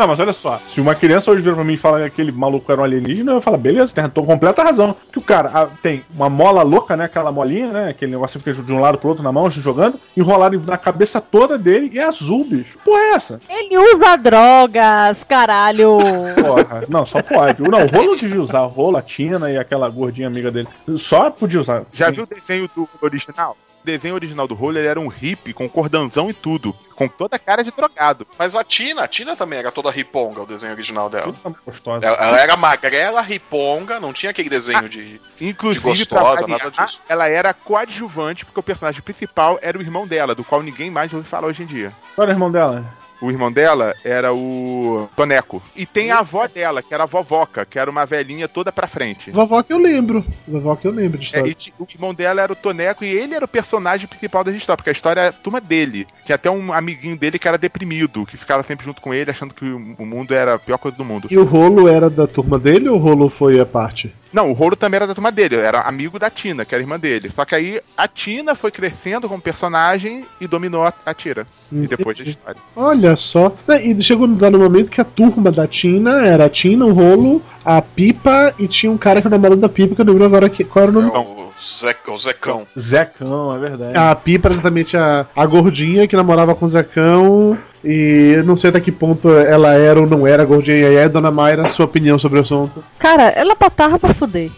Não, mas olha só, se uma criança hoje vira pra mim e fala que aquele maluco era um alienígena, eu falo, beleza, tem tô com completa razão. Que o cara ah, tem uma mola louca, né? Aquela molinha, né? Aquele negócio que fica de um lado pro outro na mão, jogando, enrolado na cabeça toda dele e é azul, bicho. Porra, é essa? Ele usa drogas, caralho. Porra, não, só pode. Não, o rolo devia usar, o rolo, a Tina e aquela gordinha amiga dele. Só podia usar. Já viu o desenho do original? O desenho original do rolo ele era um hippie com cordãozão e tudo, com toda a cara de drogado. Mas a Tina, a Tina também era toda riponga, o desenho original dela. Gostosa. Ela, ela era magrela, riponga, não tinha aquele desenho de. Inclusive, De pra gostosa, variar, nada disso. ela era coadjuvante, porque o personagem principal era o irmão dela, do qual ninguém mais ouve falar hoje em dia. Qual era o irmão dela? O irmão dela era o Toneco. E tem a avó dela, que era a vovoca, que era uma velhinha toda pra frente. Vovó que eu lembro. Vovó que eu lembro de É, história. ti- o irmão dela era o Toneco e ele era o personagem principal da história, porque a história é a turma dele. Tinha até um amiguinho dele que era deprimido, que ficava sempre junto com ele, achando que o mundo era a pior coisa do mundo. E o rolo era da turma dele ou o rolo foi a parte? Não, o Rolo também era da turma dele, era amigo da Tina, que era irmã dele. Só que aí a Tina foi crescendo como personagem e dominou a, a Tira. E depois a história. Olha só. E chegou no dado momento que a turma da Tina era a Tina, o rolo, a Pipa e tinha um cara que era o namorado da Pipa, que eu não lembro agora que, qual era o nome. O, Zé, o Zecão. Zecão, é verdade. A Pipa era exatamente a, a gordinha que namorava com o Zecão. E eu não sei até que ponto ela era ou não era gordinha. E aí, é, dona Mayra, sua opinião sobre o assunto. Cara, ela botava pra fuder.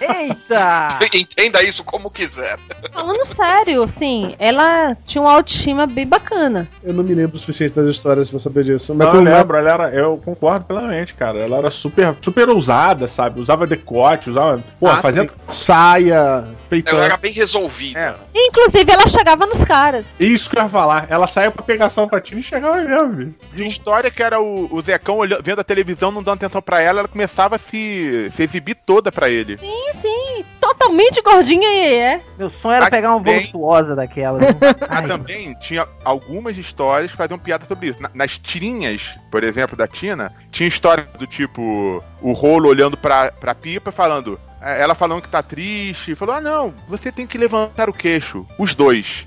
Eita! *laughs* Entenda isso como quiser. Falando sério, assim, ela tinha uma autoestima bem bacana. Eu não me lembro o suficiente das histórias pra saber disso. Mas Não, eu como- lembro, ela era, eu concordo plenamente, cara. Ela era super, super ousada, sabe? Usava decote, usava. Pô, Ah, fazia. sim. saia, peitão. Ela era bem resolvida. Inclusive, ela chegava nos caras. Isso que eu ia falar. Ela saía pra pegação com a Tina e chegava mesmo, bicho. De história que era o, o Zecão olhando, vendo a televisão, não dando atenção pra ela, ela começava a se, se exibir toda pra ele. Sim, sim. Totalmente gordinha e é. Meu sonho era Aqui pegar uma tem- voluptuosa daquela. viu? *laughs* Mas também tinha algumas histórias que faziam piada sobre isso. Na- nas tirinhas, por exemplo, da Tina, tinha história do tipo o rolo olhando pra, pra pipa falando. é, Ela falando que tá triste, falou: Ah, não, você tem que levantar o queixo. Os dois.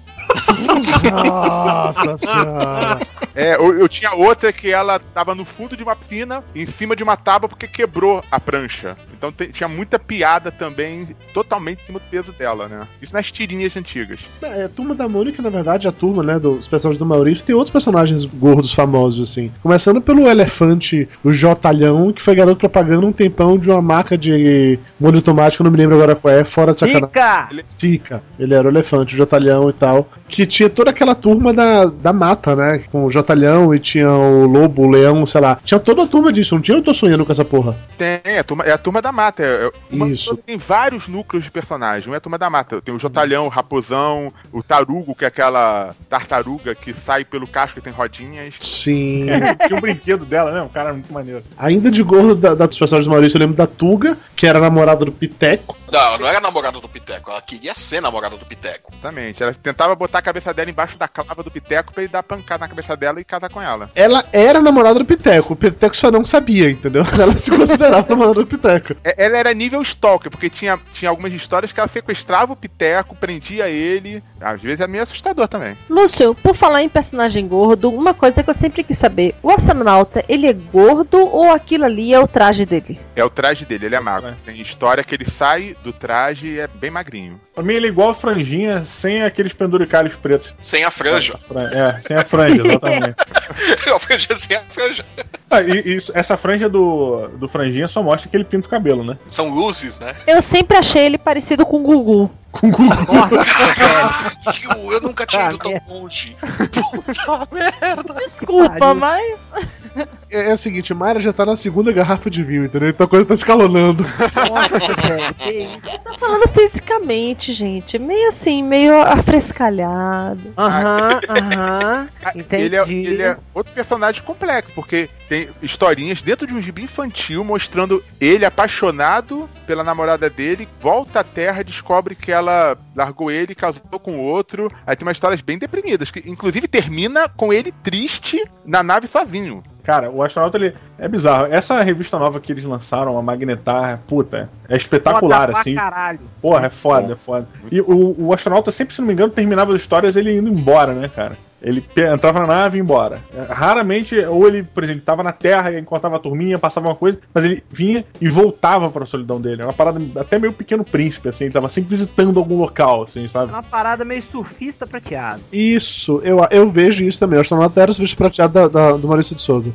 Nossa senhora. É, eu, eu tinha outra que ela tava no fundo de uma piscina, em cima de uma tábua, porque quebrou a prancha. Então te- tinha muita piada também, totalmente em cima do peso dela, né? Isso nas tirinhas antigas. É, a turma da Mônica, na verdade, a turma, né, dos personagens do Maurício, tem outros personagens gordos famosos, assim. Começando pelo elefante, o Jotalhão, que foi garoto propaganda um tempão de uma marca de molho tomate, que eu não me lembro agora qual é, fora de sacanagem. Fica! Sica, ele era o elefante, o Jotalhão e tal. Que tinha toda aquela turma da, da mata, né? Com o Jotalhão e tinha o lobo, o leão, sei lá. Tinha toda a turma disso, não tinha? Eu tô sonhando com essa porra. Tem, é a turma, é a turma da mata. É, é uma Isso. tem vários núcleos de personagem. Não é a turma da mata. Tem o Jotalhão, o Raposão, o Tarugo, que é aquela tartaruga que sai pelo casco e tem rodinhas. Sim. *laughs* Tinha um brinquedo dela, né? Um cara muito maneiro. Ainda de gordo da, da- dos personagens do Maurício, eu lembro da Tuga, que era namorada do Piteco. Não, não era namorada do Piteco, ela queria ser namorada do Piteco. Exatamente. Ela tentava botar a cabeça dela embaixo da clava do Piteco pra ele dar pancada na cabeça dela e casar com ela. Ela era namorada do Piteco, o Piteco só não sabia, entendeu? *laughs* Ela se considerava *laughs* namorada do Piteco. É- Ela era nível stalker, porque tinha, tinha algumas histórias que ela sequestrava o Piteco, prendia ele. Às vezes é meio assustador também. Lúcio, por falar em personagem gordo, uma coisa que eu sempre quis saber: o astronauta, ele é gordo ou aquilo ali é o traje dele? É o traje dele, ele é magro. É. Tem história que ele sai do traje e é bem magrinho. Pra mim ele é igual a franjinha, sem aqueles penduricalhos pretos. Sem a franja. É, sem a franja, exatamente. *laughs* a franja sem a franja. Ah, e isso, essa franja do, do franjinha só mostra que ele pinta o cabelo, né? São luzes, né? Eu sempre achei ele parecido com o Gugu. Com Gugu. Eu, eu nunca tinha ido tão merda. longe. Puta merda. Desculpa, mas. É, é o seguinte, Mayra já tá na segunda garrafa de vinho, entendeu? Então a coisa tá escalonando. Nossa? Tá falando fisicamente, gente. Meio assim, meio afrescalhado. Aham, aham. Ah, Entendi. Ele é, ele é outro personagem complexo, porque tem historinhas dentro de um gibi infantil mostrando ele apaixonado pela namorada dele, volta à Terra, descobre que ela largou ele, casou com outro. Aí tem umas histórias bem deprimidas, que inclusive termina com ele triste na nave sozinho. Cara, o astronauta ele é bizarro. Essa revista nova que eles lançaram, a Magnetar, puta, é espetacular, Foda assim. caralho. Porra, é foda, é foda. E o, o astronauta sempre, se não me engano, terminava as histórias ele indo embora, né, cara? Ele entrava na nave e ia embora. É, Raramente, ou ele, por exemplo, tava na Terra e encontrava a turminha, passava uma coisa, mas ele vinha e voltava pra solidão dele. É uma parada até meio pequeno príncipe, assim, ele tava sempre visitando algum local, assim, É sabe? uma parada meio surfista prateado. Isso, eu, eu vejo isso também. O astronauta era o serviço prateado da, da- do Maurício de Souza.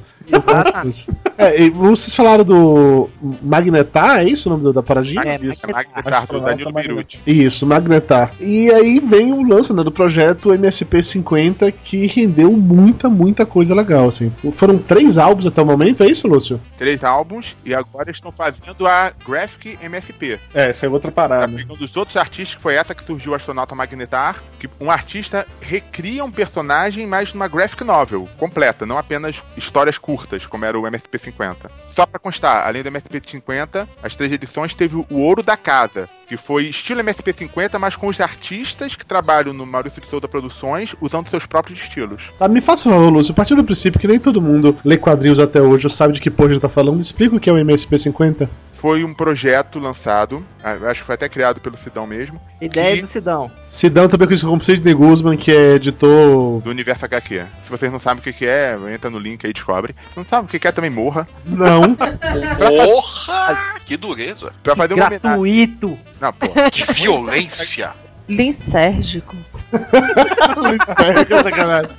É, e vocês falaram do Magnetar, é isso o nome da- da paradinha? É, Magnetar, do Astronauta Danilo. Beruti. Isso, Magnetar. E aí vem o lance né, do projeto MSP50 que rendeu muita, muita coisa legal. Assim. Foram três álbuns até o momento, é isso, Lúcio? Três álbuns e agora estão fazendo a Graphic MSP. É, essa é outra Tá parada. pegando dos outros artistas, que foi essa que surgiu o Astronauta Magnetar, que um artista recria um personagem, mas numa graphic novel completa, não apenas histórias curtas, como era o MSP50. Só pra constar, além do MSP50, as três edições teve o Ouro da Casa, que foi estilo MSP50, mas com os artistas que trabalham no Maurício de Souza Produções, usando seus próprios estilos. Tá, me faça um favor, Lúcio. Partindo do princípio que nem todo mundo lê quadrinhos até hoje ou sabe de que porra gente tá falando, explica o que é o MSP50. Foi um projeto lançado, acho que foi até criado pelo Sidão mesmo, Ideia Que- do Sidão. Sidão também conhecido como Sidney Guzman, que é editor. do Universo HQ. Se vocês não sabem o que que é, entra no link aí e descobre. Não sabe o que que é, também morra. Não. *laughs* Porra! Que dureza! Pra fazer homenagem. Gratuito. Não, pô. Que violência! Lincérgico. *laughs* Sério, que sacanagem.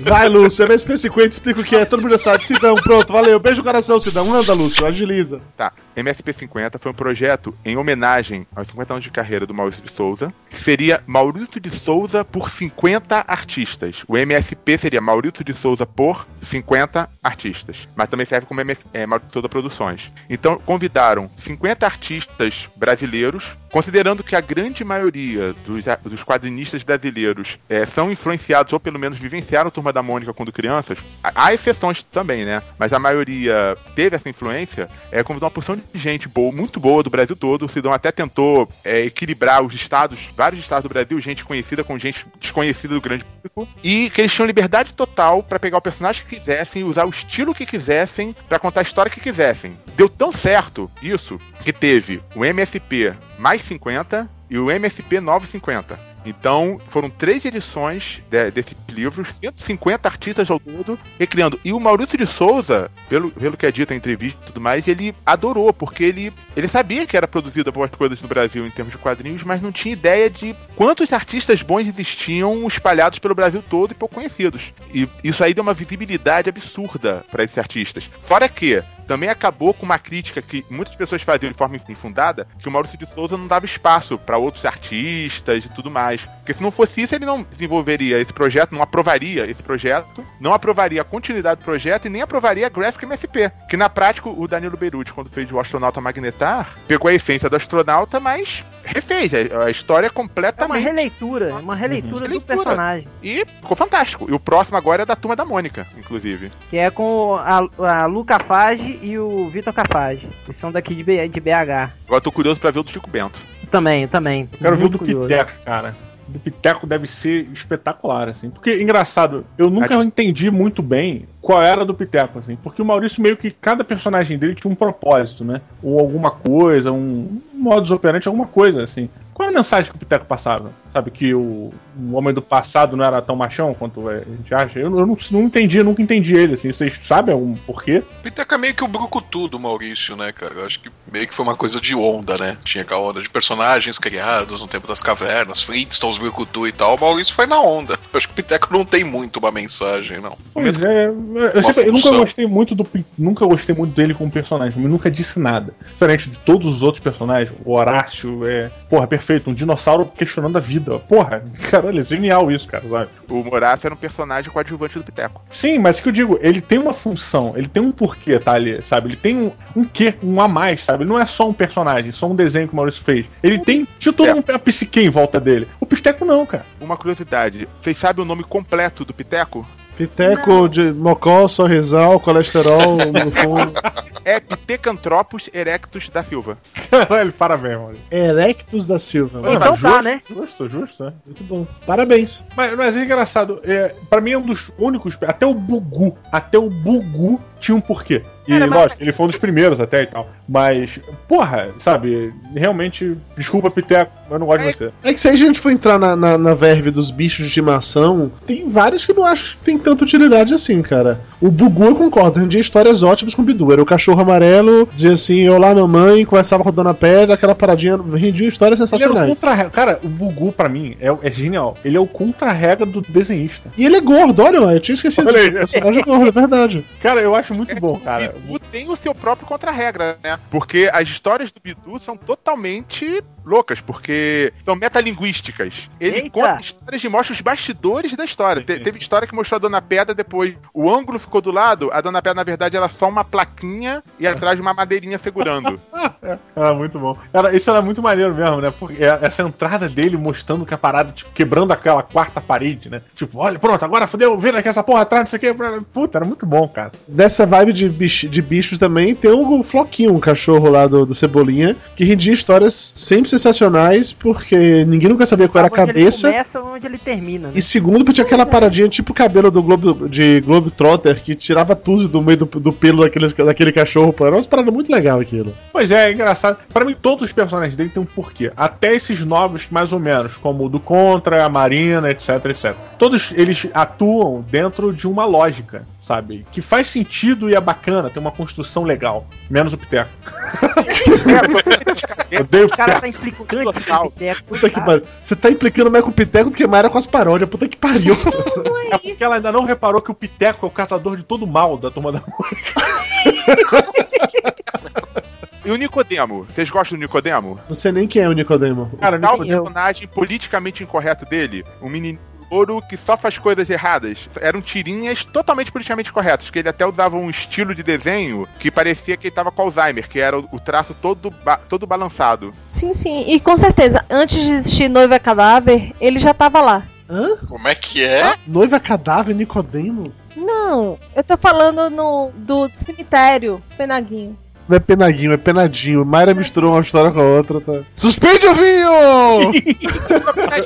Vai, Lúcio, MSP50, explica o que é, todo mundo já sabe. Sidão, pronto, valeu. Beijo no coração, Sidão. Anda, Lúcio, agiliza. Tá. MSP50 foi um projeto em homenagem aos 50 anos de carreira do Maurício de Souza. que Seria Maurício de Souza por 50 artistas. O MSP seria Maurício de Souza por 50 artistas. Mas também serve como MS, é, Souza Produções. Então convidaram 50 artistas brasileiros, considerando que a grande maioria dos, dos quadrinistas brasileiros é, são influenciados ou pelo menos vivenciaram Turma da Mônica quando crianças. Há- exceções também, né? Mas a maioria teve essa influência. É, convidou uma porção de gente boa, muito boa do Brasil todo. O Sidão até tentou é, equilibrar os estados, vários estados do Brasil, gente conhecida com gente desconhecida do grande público. E que eles tinham liberdade total pra pegar o personagem que quisessem, usar o estilo que quisessem, pra contar a história que quisessem. Deu tão certo isso que teve o MSP mais 50 e o MSP 950. Então, foram três edições de, desses livros, 150 artistas ao todo, recriando. E o Maurício de Souza, pelo, pelo que é dito em entrevista e tudo mais, ele adorou, porque ele, ele sabia que era produzida boas coisas no Brasil em termos de quadrinhos, mas não tinha ideia de quantos artistas bons existiam espalhados pelo Brasil todo e pouco conhecidos. E isso aí deu uma visibilidade absurda para esses artistas. Fora que também acabou com uma crítica que muitas pessoas faziam de forma infundada, que o Maurício de Souza não dava espaço para outros artistas e tudo mais. Porque se não fosse isso, ele não desenvolveria esse projeto, não aprovaria esse projeto, não aprovaria a continuidade do projeto e nem aprovaria a Graphic MSP. Que na prática, o Danilo Beruti, quando fez o Astronauta Magnetar, pegou a essência do astronauta, mas refez a, história É uma completamente. releitura, uma releitura do Releitura. personagem. E ficou fantástico. E o próximo agora é da turma da Mônica, inclusive. Que é com a, a Lu Cafage e o Vitor Cafage. Que são daqui de, BH. Agora eu tô curioso pra ver o do Chico Bento. Eu também, eu também. Quero ver o Muito do curioso. Piteco, cara. O do Piteco deve ser espetacular, assim. Porque, engraçado, eu nunca entendi muito bem qual era do Piteco, assim. Porque o Maurício, meio que cada personagem dele tinha um propósito, né? Ou alguma coisa, um modus operandi, alguma coisa, assim. Qual era a mensagem que o Piteco passava? Sabe, que o, o homem do passado não era tão machão quanto é, a gente acha? Eu, eu não, não entendi, eu nunca entendi ele, assim. Vocês sabem algum porquê? Piteca é meio que o brucutu do Maurício, né, cara? Eu acho que meio que foi uma coisa de onda, né? Tinha aquela onda de personagens criados no tempo das cavernas, Flintstones, brucutu e tal. O Maurício foi na onda. Eu acho que o Piteco não tem muito uma mensagem, não. Pois é, eu, sempre- eu nunca gostei muito do nunca gostei muito dele como personagem, mas nunca disse nada. Diferente de todos os outros personagens, o Horácio é, porra, perfeito, um dinossauro questionando a vida. Porra, *laughs* caralho, é genial isso, cara, sabe? O Moraça era um personagem coadjuvante do Piteco. Sim, mas o que eu digo, ele tem uma função, ele tem um porquê, tá ali, sabe? Ele tem um, um quê, um a mais, sabe? Ele não é só um personagem, só um desenho que o Maurício fez. Ele tem, tinha toda uma psique em volta dele. O Piteco não, cara. Uma curiosidade, vocês sabem o nome completo do Piteco? Piteco de mocó, sorrisal, colesterol no *laughs* fundo. É Pitecanthropus erectus da Silva. Caralho, parabéns, mano. Erectus da Silva. Então tá, né? Justo, justo, né? Muito bom. Parabéns. Mas, mas é engraçado, é, pra mim é um dos únicos. Até o Bugu, até o Bugu tinha um porquê. E mas- lógico, ele foi um dos primeiros até e tal. Mas, porra, sabe, realmente, desculpa, Piteco, eu não gosto de você. É que se a gente for entrar na, na, na verve dos bichos de estimação, tem vários que eu não acho que tem tanta utilidade assim, cara. O Bugu eu concordo, rendia histórias ótimas com o Bidu. Era o cachorro amarelo, dizia assim, olá mamãe, conversava com a dona Pedra, aquela paradinha, rendia histórias Ele era o sensacionais. contra Cara, o Bugu, pra mim, é, é genial. Ele é o contra-regra do desenhista. E ele é gordo, olha, eu tinha esquecido. Olha aí. O personagem é gordo, é verdade. Cara, eu acho muito bom, *laughs* cara. Bidu tem o seu próprio contra-regra, né? Porque as histórias do Bidu são totalmente loucas, porque são metalinguísticas. Ele Eita. conta histórias e mostra os bastidores da história. Te- teve história que mostrou a Dona Pedra depois. O ângulo ficou do lado, a Dona Pedra, na verdade, era só uma plaquinha e atrás de uma madeirinha segurando. Era *laughs* muito bom. Era, isso era muito maneiro mesmo, né? Porque é- essa entrada dele mostrando que a parada, tipo, quebrando aquela quarta parede, né? Tipo, olha, pronto, agora fodeu, vira aqui essa porra atrás, não sei o que. Puta, era muito bom, cara. Dessa vibe de, bich- de bichos também, tem o Floquinho, um cachorro lá do, do Cebolinha, que rendia histórias sempre sensacionais, porque ninguém nunca sabia qual era a Onde ele cabeça. começa onde ele termina. Né? E segundo, porque tinha aquela paradinha tipo o cabelo do Globo, de Globetrotter, que tirava tudo do meio do, do pelo daqueles, daquele cachorro. pô. Era uma parada muito legal aquilo. Pois é, é engraçado. Pra mim, todos os personagens dele têm um porquê. Até esses novos, mais ou menos, como o do Contra, a Marina, etc, etc. Todos eles atuam dentro de uma lógica, sabe? Que faz sentido e é bacana, tem uma construção legal. Menos o Piteco. *laughs* Eu odeio o O cara Piteco. tá implicando Total. Piteco. Puta que pariu. Você tá implicando mais com o Piteco do que mais era com as paródias. Puta que pariu. É porque ela ainda não reparou que o Piteco é o caçador de todo mal da turma da. *laughs* E o Nicodemo? Vocês gostam do Nicodemo? Não sei nem quem é o Nicodemo. Cara, Tal Nicodemo- personagem politicamente incorreto dele, um menino ouro que só faz coisas erradas. Eram tirinhas totalmente politicamente corretas, que ele até usava um estilo de desenho que parecia que ele tava com Alzheimer, que era o, traço todo, ba- todo balançado. Sim, sim. E com certeza, antes de existir Noiva Cadáver, ele já tava lá. Hã? Como é que é? Noiva cadáver Nicodemo? Não, eu tô falando no do cemitério, Penaguinho. Não é penaguinho, é penadinho. Mayra misturou uma história com a outra, tá? Suspende o vinho!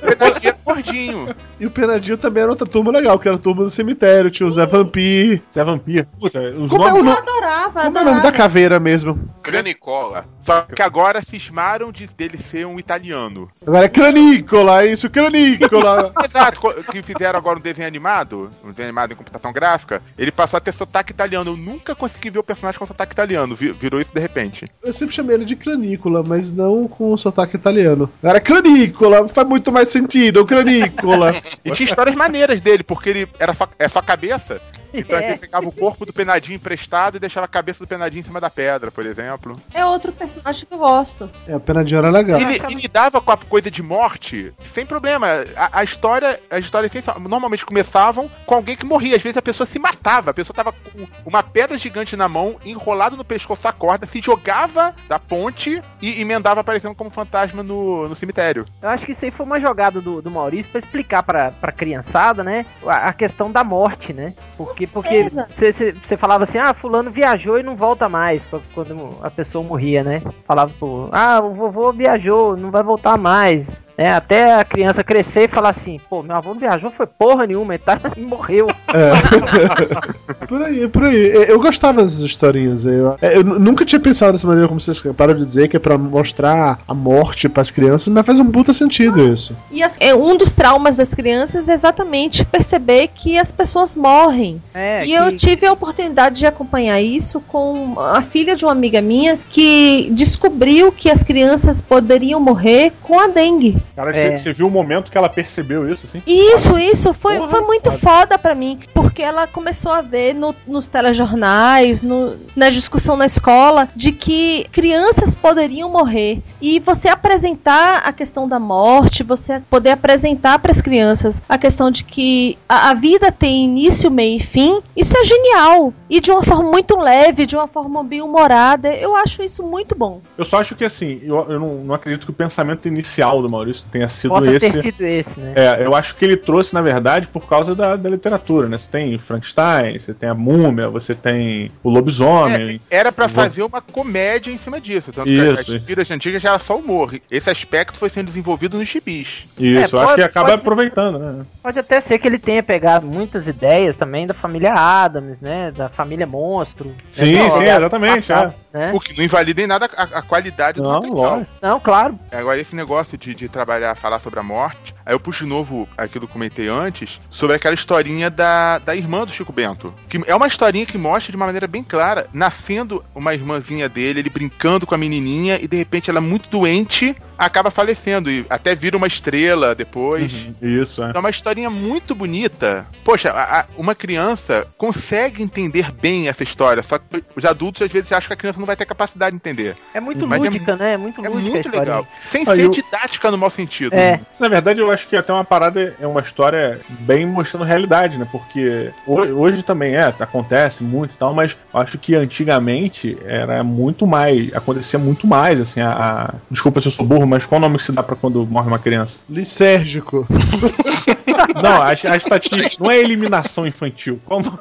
Verdade, era gordinho. e o penadinho também era outra turma legal, que era a turma do cemitério. Tinha o Zé Vampir. Você é vampiro. Puta, os Como é o nomes. nome? Eu adorava, Como é o nome da adorava. caveira mesmo? Cranicola. Só que agora cismaram de dele ser um italiano. Agora é Cranicola, é isso, Cranicola. *laughs* Exato, que fizeram agora um desenho animado, um desenho animado em computação gráfica, ele passou a ter sotaque italiano. Eu nunca consegui ver o personagem com sotaque italiano, vi- virou isso de repente. Eu sempre chamei ele de Cranícola, mas não com o sotaque italiano. Agora Cranícola, faz muito mais sentido, Cranícola. *laughs* E tinha histórias maneiras dele, porque ele era só, é só cabeça. Então É. ele pegava o corpo do penadinho emprestado e deixava a cabeça do penadinho em cima da pedra, por exemplo. É outro personagem que eu gosto. É, a Penadinha era legal. Ele, ele lidava com a coisa de morte sem problema. A, a história, as histórias essencial- normalmente começavam com alguém que morria. Às vezes a pessoa se matava. A pessoa tava com uma pedra gigante na mão, enrolado no pescoço a corda, se jogava da ponte e emendava aparecendo como fantasma no, no cemitério. Eu acho que isso aí foi uma jogada do, do Maurício pra explicar pra, pra criançada, né? A, a questão da morte, né? Porque porque certeza. você falava assim, ah, fulano viajou e não volta mais, quando a pessoa morria, né? Falava, pô, ah, o vovô viajou, não vai voltar mais. Né? até a criança crescer e falar assim, pô, meu avô não viajou, foi porra nenhuma, ele tá, *laughs* e morreu. É. *laughs* por aí, por aí. Eu eu gostava dessas historinhas. Eu, eu n- nunca tinha pensado dessa maneira como vocês param de dizer, que é pra mostrar a morte pras crianças, mas faz um puta sentido isso. E as- é, um dos traumas das crianças é exatamente perceber que as pessoas morrem. É, e que- eu tive a oportunidade de acompanhar isso com a filha de uma amiga minha que descobriu que as crianças poderiam morrer com a dengue. Cara, você É. você viu o momento que ela percebeu isso, assim? Isso, isso foi, Porra, foi muito foda. foda pra mim, porque ela começou a ver no- nos telejornais, no- na discussão na escola, de que crianças poderiam morrer. E você apresentar a questão da morte, você poder apresentar para as crianças a questão de que a, a vida tem início, meio e fim, isso é genial. E de uma forma muito leve, de uma forma bem humorada, eu acho isso muito bom. Eu só acho que assim, eu, eu não, não acredito que o pensamento inicial do Maurício tenha sido Possa esse. ter sido esse, né? É, eu acho que ele trouxe, na verdade, por causa da, da literatura, né? Você tem Frankenstein, você tem a múmia, você tem o lobisomem. Era pra Eu vou- fazer uma comédia em cima disso. Tanto Isso, que as tiras antigas já era só humor. Esse aspecto foi sendo desenvolvido nos gibis. Isso, É, eu acho pode- que acaba pode aproveitando, né? Pode até ser que ele tenha pegado muitas ideias também da família Adams, né? Da família Monstro. Sim, né, sim, do- exatamente, passado, né? O que não invalida em nada a, a qualidade do Não, material. lógico. Não, claro. Agora, esse negócio de, de trabalhar, falar sobre a morte, aí eu puxo de novo aquilo que eu comentei antes, sobre aquela historinha da, da irmã do Chico Bento. Que é uma historinha que mostra de uma maneira bem clara, nascendo uma irmãzinha dele, ele brincando com a menininha, e de repente ela muito doente, acaba falecendo, e até vira uma estrela depois. Isso, é. É uma historinha muito bonita. Poxa, a- a- uma criança consegue entender bem essa história, só que os adultos às vezes acham que a criança não vai ter capacidade de entender. É muito Mas é lúdica, né? É muito É lúdica a muito legal. Sem Aí ser eu- didática no mau sentido. É. Na verdade, eu acho que até uma parada é uma história bem mostrando realidade, né? Porque ho- hoje também é, acontece muito e tal, mas eu acho que antigamente era muito mais, acontecia muito mais, assim, a, a- Desculpa se eu sou burro, mas qual o nome que se dá pra quando morre uma criança? Lisérgico. *laughs* Não, a, a estatística não é eliminação infantil. Qual o nome?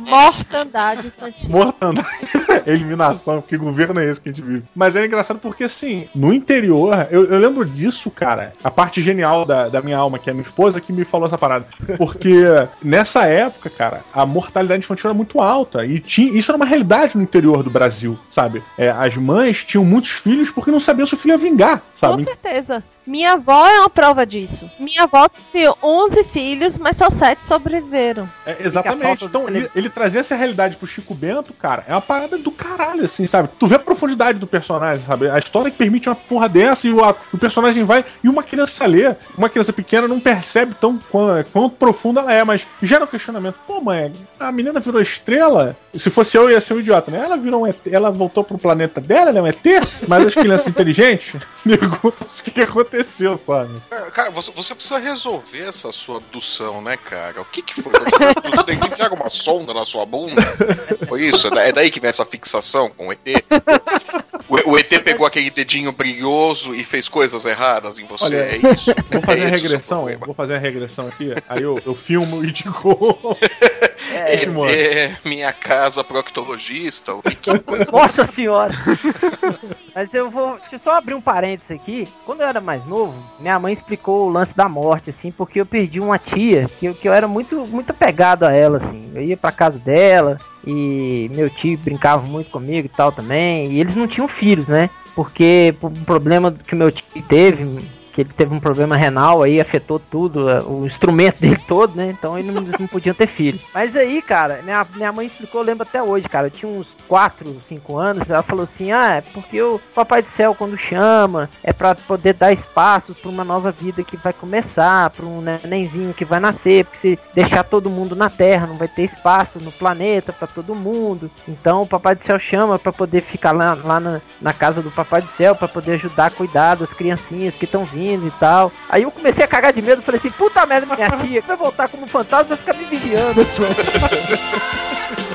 Mortandade infantil. Mortandade. Eliminação, porque governo é esse que a gente vive. Mas é engraçado porque, assim, no interior, eu, eu lembro disso, cara. A parte genial da, da minha alma, que é a minha esposa, que me falou essa parada. Porque nessa época, cara, a mortalidade infantil era muito alta. E tinha, isso era uma realidade no interior do Brasil, sabe? É, as mães tinham muitos filhos porque não sabiam se o filho ia vingar, Com sabe? certeza. Minha avó é uma prova disso. Minha avó teve 11 filhos, mas só 7 sobreviveram. É, exatamente. Então, ele, ele trazer essa realidade pro Chico Bento, cara, é uma parada do caralho, assim, sabe? Tu vê a profundidade do personagem, sabe? A história que permite uma porra dessa e o, a- o personagem vai. E uma criança lê, uma criança pequena não percebe tão quão, quanto profunda ela é, mas gera um questionamento. Pô, mãe, a menina virou estrela? Se fosse eu, ia ser um idiota, né? Ela virou um ET, ela voltou pro planeta dela, ela é um ET? Mas as crianças *laughs* inteligentes perguntam o que, que aconteceu, sabe? Cara, você, você precisa resolver essa sua abdução, né, cara? O que que foi? Você enfiaram uma sonda na sua bunda? Foi isso? É É daí que vem essa fixação com o ET? O, o ET pegou aquele dedinho brilhoso e fez coisas erradas em você? Olha, é isso? Vou fazer é a regressão, vou fazer a regressão aqui. Aí eu, eu filmo e digo. É, É, é minha casa proctologista. o que que foi? Nossa senhora! Mas eu vou. Deixa eu só abrir um parênteses aqui. Quando eu era mais novo, minha mãe explicou o lance da morte, assim, porque eu perdi uma tia que, eu- que eu era muito, muito apegado a ela, assim. Eu ia pra casa dela e meu tio brincava muito comigo e tal também. E eles não tinham filhos, né? Porque por um problema que o meu tio teve, que ele teve um problema renal aí, afetou tudo, o instrumento dele todo, né? Então ele não, *laughs* não podiam ter filho. Mas aí, cara, minha, minha mãe explicou, eu lembro até hoje, cara, eu tinha uns 4, 5 anos, ela falou assim, ah, é porque o Papai do Céu quando chama, é pra poder dar espaço pra uma nova vida que vai começar, pra um nenenzinho que vai nascer, porque se deixar todo mundo na Terra, não vai ter espaço no planeta pra todo mundo. Então o Papai do Céu chama pra poder ficar lá, lá na, na casa do Papai do Céu, pra poder ajudar a cuidar das criancinhas que estão vindo e tal. Aí eu comecei a cagar de medo, falei assim, puta merda, minha tia, vai voltar como fantasma, vai ficar me vigiando. *laughs*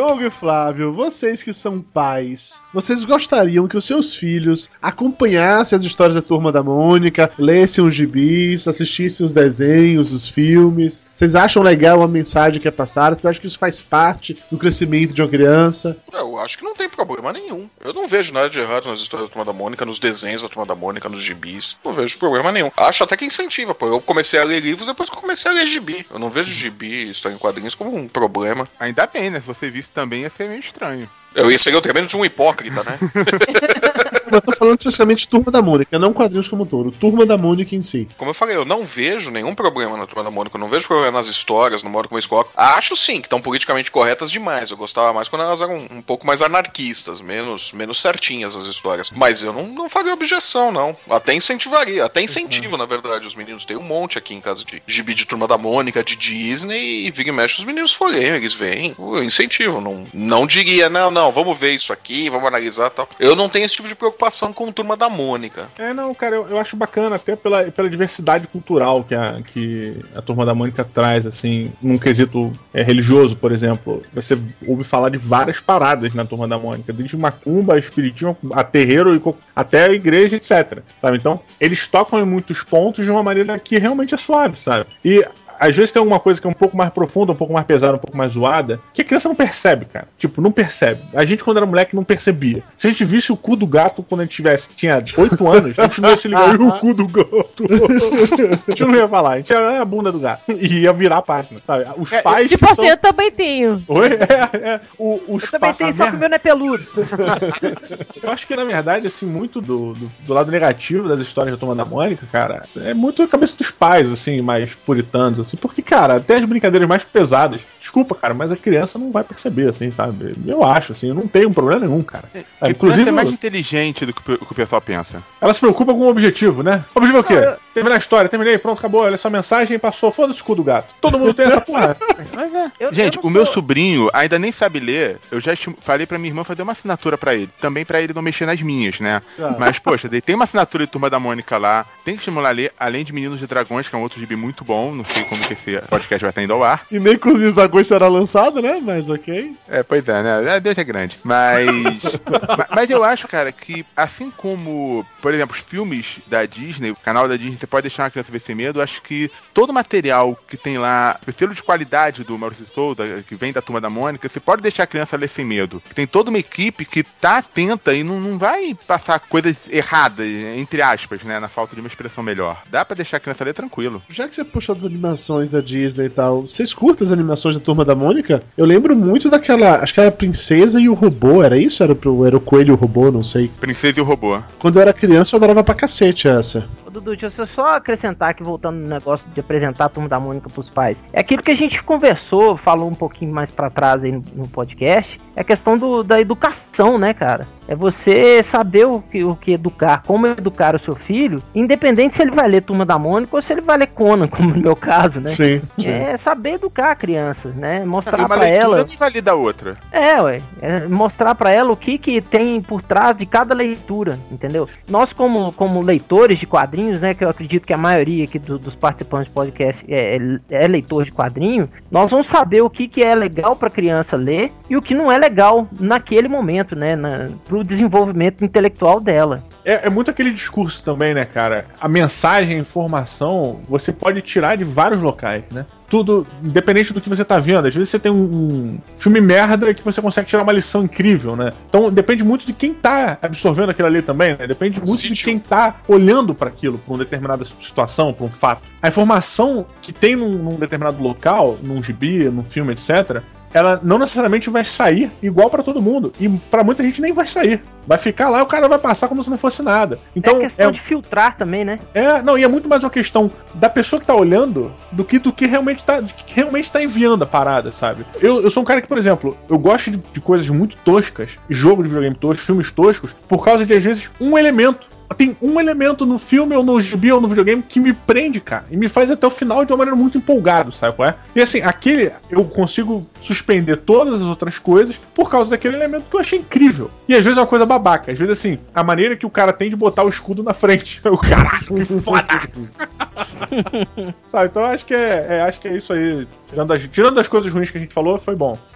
Diogo e Flávio, vocês que são pais, vocês gostariam que os seus filhos acompanhassem as histórias da Turma da Mônica, lessem os gibis, assistissem os desenhos, os filmes? Vocês acham legal a mensagem que é passada? Vocês acham que isso faz parte do crescimento de uma criança? Eu acho que não tem problema nenhum. Eu não vejo nada de errado nas histórias da Turma da Mônica, nos desenhos da Turma da Mônica, nos gibis. Não vejo problema nenhum. Acho até que incentiva, pô. Eu comecei a ler livros depois que eu comecei a ler gibi. Eu não vejo gibi, história em quadrinhos, como um problema. Ainda bem, né? Se você visse também ia ser meio estranho. Eu ia ser tremendo de um hipócrita, né? *laughs* Eu tô falando especialmente de Turma da Mônica, não quadrinhos como todo. Turma da Mônica em si. Como eu falei, eu não vejo nenhum problema na Turma da Mônica, eu não vejo problema nas histórias, no modo como eles colocam. Acho sim que estão politicamente corretas demais. Eu gostava mais quando elas eram um pouco mais anarquistas, menos, menos certinhas as histórias. Mas eu não, não faria objeção, não. Até incentivaria, até incentivo, na verdade, os meninos. Tem um monte aqui em casa de gibi de Turma da Mônica, de Disney, e vira e mexe os meninos forem, eles vêm. Eu incentivo, não, não diria, não, não, vamos ver isso aqui, vamos analisar tal. Eu não tenho esse tipo de preocupação com Turma da Mônica. É, não, cara, eu, eu acho bacana até pela, pela diversidade cultural que a, que a Turma da Mônica traz, assim, num quesito é, religioso, por exemplo. Você ouve falar de várias paradas na Turma da Mônica, desde macumba, espiritismo, a terreiro, e até a igreja, etc. Sabe? Então, eles tocam em muitos pontos de uma maneira que realmente é suave, sabe? E às vezes tem alguma coisa que é um pouco mais profunda, um pouco mais pesada, um pouco mais zoada, que a criança não percebe, cara. Tipo, não percebe. A gente, quando era moleque, não percebia. Se a gente visse o cu do gato quando a gente tivesse, tinha 8 *laughs* anos, a gente não ia se ligar, "Ih, o cu do gato. a gente não ia falar, a gente ia "Ah, a bunda do gato. E ia virar a página, sabe? Os pais. Tipo assim, são- eu também tenho. Oi? É, é. O, os Eu também pa- tenho, só que o meu não é peludo. *laughs* eu acho que, na verdade, assim, muito do, do, do lado negativo das histórias da Turma da Mônica, cara, é muito a cabeça dos pais, assim, mais puritanos, assim, porque, cara, até as brincadeiras mais pesadas, desculpa, cara, mas a criança não vai perceber, assim, sabe? Eu acho, assim, eu não tenho problema nenhum, cara. Que É, inclusive é mais inteligente do que o que o pessoal pensa. ela se preocupa com o objetivo, né? O objetivo é o quê? Terminar a história, terminei, pronto, acabou, olha essa mensagem, passou, foda-se o cu do gato. Todo mundo tem essa porra. *laughs* Mas é. Eu- Gente, eu o meu sou- sobrinho ainda nem sabe ler. Eu já falei pra minha irmã fazer uma assinatura pra ele. Também pra ele não mexer nas minhas, né? Ah. Mas, poxa, tem uma assinatura de Turma da Mônica lá. Tem que estimular a ler, além de Meninos de Dragões, que é um outro gibi muito bom. Não sei como que esse podcast vai estar indo ao ar. E nem com os da Goi será lançado, né? Mas ok. É, pois é, né? É, Deus é grande. Mas. *laughs* ma- mas eu acho, cara, que assim como, por exemplo, os filmes da Disney, o canal da Disney, você pode deixar uma criança ver sem medo, eu acho que todo material que tem lá, o selo de qualidade do Maurício Souza, que vem da turma da Mônica, você pode deixar a criança ler sem medo. Tem toda uma equipe que tá atenta e não, não vai passar coisas erradas, entre aspas, né? Na falta de uma expressão melhor. Dá pra deixar a criança ler tranquilo. Já que você puxou das animações da Disney e tal, vocês curtem as animações da Turma da Mônica? Eu lembro muito daquela. Acho que era a Princesa e o Robô, era isso? Era, pro, era o Coelho e o Robô, não sei. Princesa e o Robô. Quando eu era criança, eu adorava pra cacete essa. Ô, Dudu, deixa eu só acrescentar aqui, voltando no negócio de apresentar a turma da Mônica pros pais. É aquilo que a gente conversou, falou um pouquinho mais pra trás aí no, no podcast, é a questão do, da educação, né, cara? É você saber o que, o que educar, como educar o seu filho, independente se ele vai ler Turma da Mônica ou se ele vai ler Conan, *laughs* como no meu caso, né? Sim, sim. É saber educar a criança, né? Mostrar leitura ela. não invalida a outra. É, ué. É mostrar pra ela o que que tem por trás de cada leitura, entendeu? Nós, como, como leitores de quadrinhos, né? Que eu acredito que a maioria aqui do- dos participantes do podcast é, é, é leitor de quadrinho, nós vamos saber o que, que é legal pra criança ler e o que não é legal naquele momento, né? Na, pro desenvolvimento intelectual dela. É, é muito aquele discurso também, né, cara? A mensagem, a informação, você pode tirar de vários locais, né? Tudo, independente do que você tá vendo. Às vezes você tem um, um filme merda que você consegue tirar uma lição incrível, né? Então depende muito de quem tá absorvendo aquilo ali também, né? Depende muito de Sítio. quem tá olhando para aquilo, pra uma determinada situação, pra um fato. A informação que tem num, num determinado local, num gibi, num filme, etc., ela não necessariamente vai sair igual pra todo mundo. E pra muita gente nem vai sair. Vai ficar lá e o cara vai passar como se não fosse nada. Então, é questão é- de filtrar também, né? é, não, e é muito mais uma questão da pessoa que tá olhando do que do que realmente tá, que realmente tá enviando a parada, sabe? Eu, eu sou um cara que, por exemplo, eu gosto de, de coisas muito toscas, jogo de videogame tosco, filmes toscos, por causa de, às vezes, um elemento. Tem um elemento no filme ou no gibi ou no videogame que me prende, cara, e me faz até o final de uma maneira muito empolgado, sabe qual é? E assim, aquele eu consigo suspender todas as outras coisas por causa daquele elemento que eu achei incrível. E às vezes é uma coisa babaca, às vezes assim, a maneira que o cara tem de botar o escudo na frente. *laughs* O caralho, que foda! *laughs* *laughs* Sabe, então acho que é, é- acho que é isso aí. Tirando as, tirando as coisas ruins que a gente falou, foi bom. *laughs*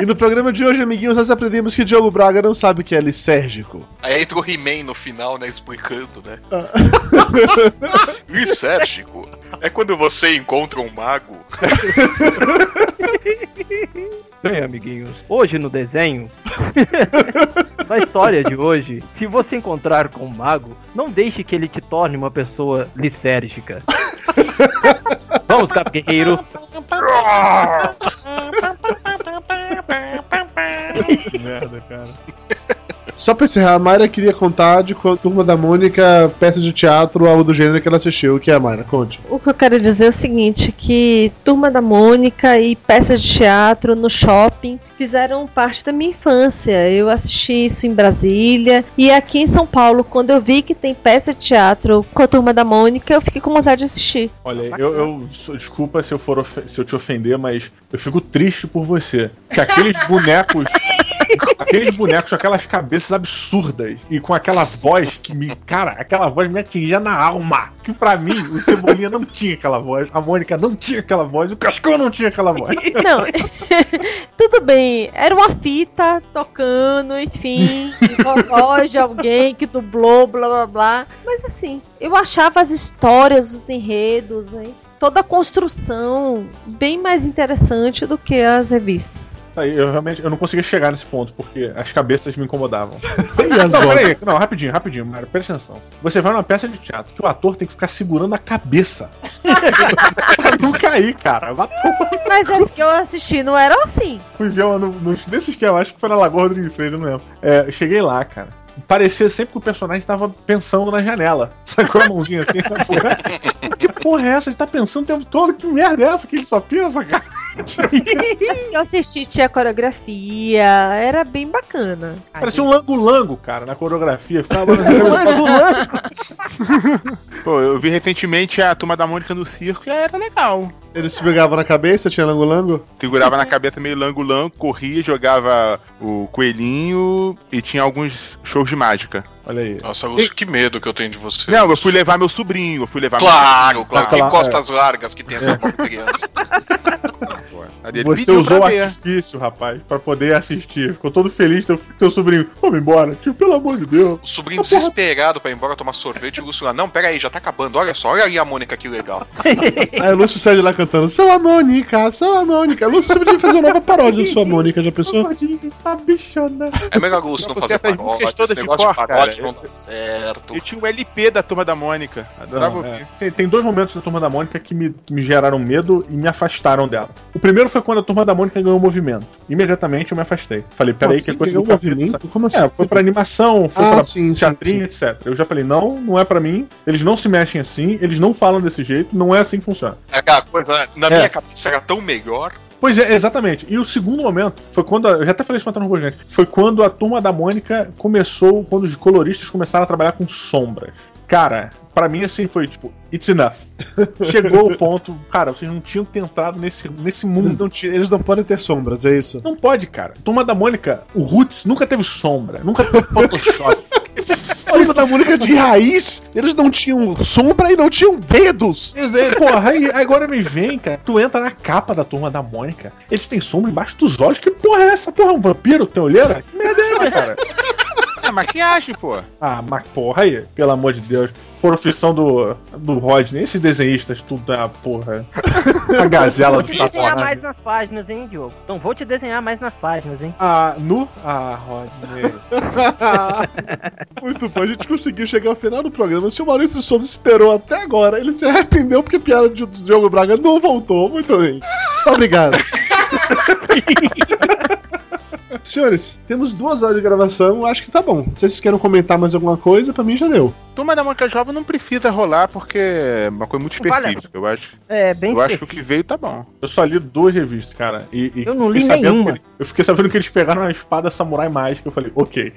E no programa de hoje, amiguinhos, nós aprendemos que Diogo Braga não sabe o que é lisérgico. Aí entra o He-Man no final, né, explicando, né? Ah. *laughs* Lisérgico é quando você encontra um mago. Bem, amiguinhos, hoje no desenho, *laughs* na história de hoje, se você encontrar com um mago, não deixe que ele te torne uma pessoa lisérgica. *laughs* Vamos, Cap Guerreiro. *laughs* Que merda, cara. Só pra encerrar, a Mayra queria contar de quando Turma da Mônica, peça de teatro, algo do gênero que ela assistiu. O que é, Mayra? Conte. O que eu quero dizer é o seguinte, que Turma da Mônica e peças de teatro no shopping fizeram parte da minha infância. Eu assisti isso em Brasília e aqui em São Paulo, quando eu vi que tem peça de teatro com a Turma da Mônica, eu fiquei com vontade de assistir. Olha, eu, eu sou- desculpa se eu for se eu te ofender, mas eu fico triste por você. Que aqueles bonecos. *laughs* aqueles bonecos com aquelas cabeças absurdas e com aquela voz que me. Cara, aquela voz me atingia na alma. Que pra mim, o Cebolinha não tinha aquela voz, a Mônica não tinha aquela voz, o Cascão não tinha aquela voz. *laughs* Não, *laughs* tudo bem, era uma fita tocando, enfim, voz de alguém que dublou, blá blá blá. Mas assim, eu achava as histórias, os enredos, hein, toda a construção bem mais interessante do que as revistas. Eu realmente eu não conseguia chegar nesse ponto, porque as cabeças me incomodavam. *laughs* E as *laughs* Não, peraí, não, rapidinho, rapidinho, Mário, presta atenção. Você vai numa peça de teatro que o ator tem que ficar segurando a cabeça. *laughs* pra não cair, cara. Mas as que eu assisti não eram assim. Fui ver uma no, desses que eu acho que foi na Lagoa Rodrigues Freire, não lembro. É, eu cheguei lá, cara. Parecia sempre que o personagem tava pensando na janela. Sacou a mãozinha assim? na porra? que porra é essa? Ele tá pensando o tempo todo? Que merda é essa que ele só pensa, cara? *laughs* Eu assisti tinha coreografia, era bem bacana. Parecia um lango-lango, cara, na coreografia. Ficava *laughs* Pô, eu vi recentemente a turma da Mônica no circo e era legal. Eles se pegavam na cabeça, tinha lango-lango? Segurava na cabeça meio lango-lango, corria, jogava o coelhinho e tinha alguns shows de mágica. Olha aí. Nossa, Augusto, que medo que eu tenho de você. Não, eu fui levar meu sobrinho, eu fui levar Claro, claro. Claro, Que costas largas que tem essa pobre criança. *laughs* Você pediu usou o pra ver. artifício, rapaz, pra poder assistir. Ficou todo feliz, teu, teu sobrinho. Vamos embora, tio, pelo amor de Deus. O sobrinho desesperado pra ir embora tomar sorvete e o Lúcio lá, não, pera aí, já tá acabando. Olha só, olha aí a Mônica que legal. *laughs* Aí o Lúcio sai de lá cantando Sou a Mônica, sou a Mônica. Lúcio você podia fazer uma nova paródia de Sua Mônica, já pensou? Essa bichona. É melhor o Lúcio não Não, fazer paródia, esse de negócio de cor, paródia cara. não dá certo. Eu tinha um LP da turma da Mônica. Adorava Não, ouvir. é. tem, tem dois momentos da Turma da Mônica que me, que me geraram medo e me afastaram dela. O primeiro foi quando a Turma da Mônica ganhou movimento. Imediatamente eu me afastei. Falei, peraí, Assim, que é coisa do capeta, movimento? Como assim? É, foi pra animação, foi Ah, pra sim, sim, teatrinho, etc. Eu já falei, não, não é pra mim, eles não se mexem assim, eles não falam desse jeito, não é assim que funciona. É Aquela coisa, na É. minha cabeça era tão melhor. Pois é, exatamente. E o segundo momento foi quando. Eu já até falei isso robô gente. Foi quando a turma da Mônica começou, quando os coloristas começaram a trabalhar com sombras. Cara, pra mim assim foi tipo, it's enough. Chegou o ponto, cara, vocês não tinham entrado nesse, nesse mundo. Eles não, eles não podem ter sombras, é isso? Não pode, cara. Turma da Mônica, o Roots nunca teve sombra, nunca teve Photoshop. A *laughs* turma da Mônica de raiz, eles não tinham sombra e não tinham dedos. Porra, aí agora me vem, cara. Tu entra na capa da turma da Mônica, eles têm sombra embaixo dos olhos. Que porra é essa? Porra, é um vampiro? Tem olheira? Que merda é essa, cara? É maquiagem, pô. Ah, mas porra aí, pelo amor de Deus. Profissão do, do Rodney, esses desenhistas, tudo é porra. *laughs* A gazela Vou do te desenhar mais nas páginas, hein, Diogo? Não vou te desenhar mais nas páginas, hein? Ah, nu? Ah, Rodney. *laughs* Muito bom, a gente conseguiu chegar ao final do programa. Se o Maurício de Souza esperou até agora, ele se arrependeu porque a piada de Diogo Braga não voltou. Muito bem. Muito obrigado. *laughs* Senhores, temos duas horas de gravação, acho que tá bom. Se vocês querem comentar mais alguma coisa, pra mim já deu. Turma da Mônica Jovem não precisa rolar porque é uma coisa muito Vale. específica. Eu acho, É, bem eu acho que o específico. que veio tá bom. Eu só li duas revistas, cara. E, e Eu não li sabendo nenhuma. ele- eu fiquei sabendo que eles pegaram uma espada samurai mágica. Eu falei, ok.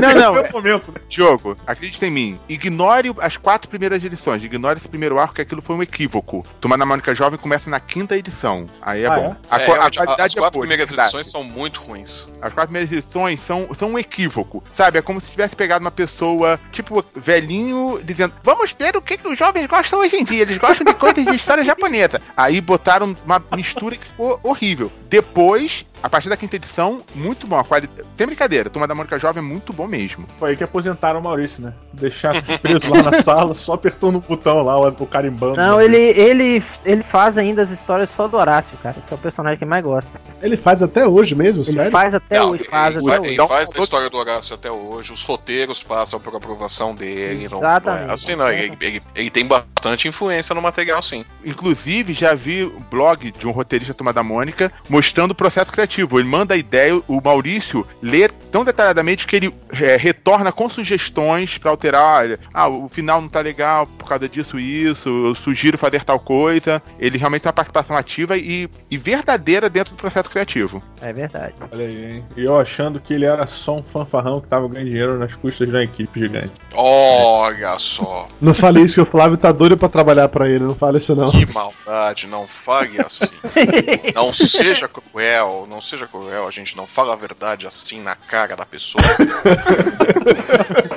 Não, *laughs* não. É o momento, né? Diogo, acredite em mim. Ignore as quatro primeiras edições. Ignore esse primeiro arco, que aquilo foi um equívoco. Turma da Mônica Jovem começa na quinta edição. Aí é Ah, bom. A, É, a realmente, qualidade as é quatro boa, primeiras edições são muito ruins. As quatro primeiras edições são, são um equívoco, sabe? É como se tivesse pegado uma pessoa, tipo, velhinho, dizendo: Vamos ver o que, que os jovens gostam hoje em dia. Eles gostam de coisas de história japonesa. Aí botaram uma mistura que ficou horrível. Depois, a partir da quinta edição, muito bom. A qualidade. Sem brincadeira, Turma da Mônica Jovem é muito bom mesmo. Foi aí que aposentaram o Maurício, né? Deixaram *laughs* preso lá na sala, só apertando o botão lá, o, o carimbando. Não, ele, ele, ele faz ainda as histórias só do Horácio, cara, que é o personagem que mais gosta. Ele faz até hoje mesmo, Ele sério? faz até Não, hoje, faz ele, até ele hoje. faz a história do Horácio até hoje, os roteiros passam por aprovação dele. Não, não Exatamente. é assim, não. Ele, ele, ele tem bastante influência no material, sim. Inclusive, já vi um blog de um roteirista Turma da Mônica mostrando o processo criativo. Ele manda a ideia, o Maurício lê tão detalhadamente que ele é, retorna com sugestões pra alterar. Ah, o final não tá legal por causa disso e isso, eu sugiro fazer tal coisa. Ele realmente tem uma participação ativa e, e verdadeira dentro do processo criativo. É verdade. Olha aí, hein? E eu achando que ele era só um fanfarrão que tava ganhando dinheiro nas custas da equipe gigante. Olha só, Não fale isso que o Flávio tá doido pra trabalhar pra ele, não fale isso não. que maldade, não fale assim. *laughs* Não seja cruel, não seja cruel, a gente não fala a verdade assim na cara da pessoa.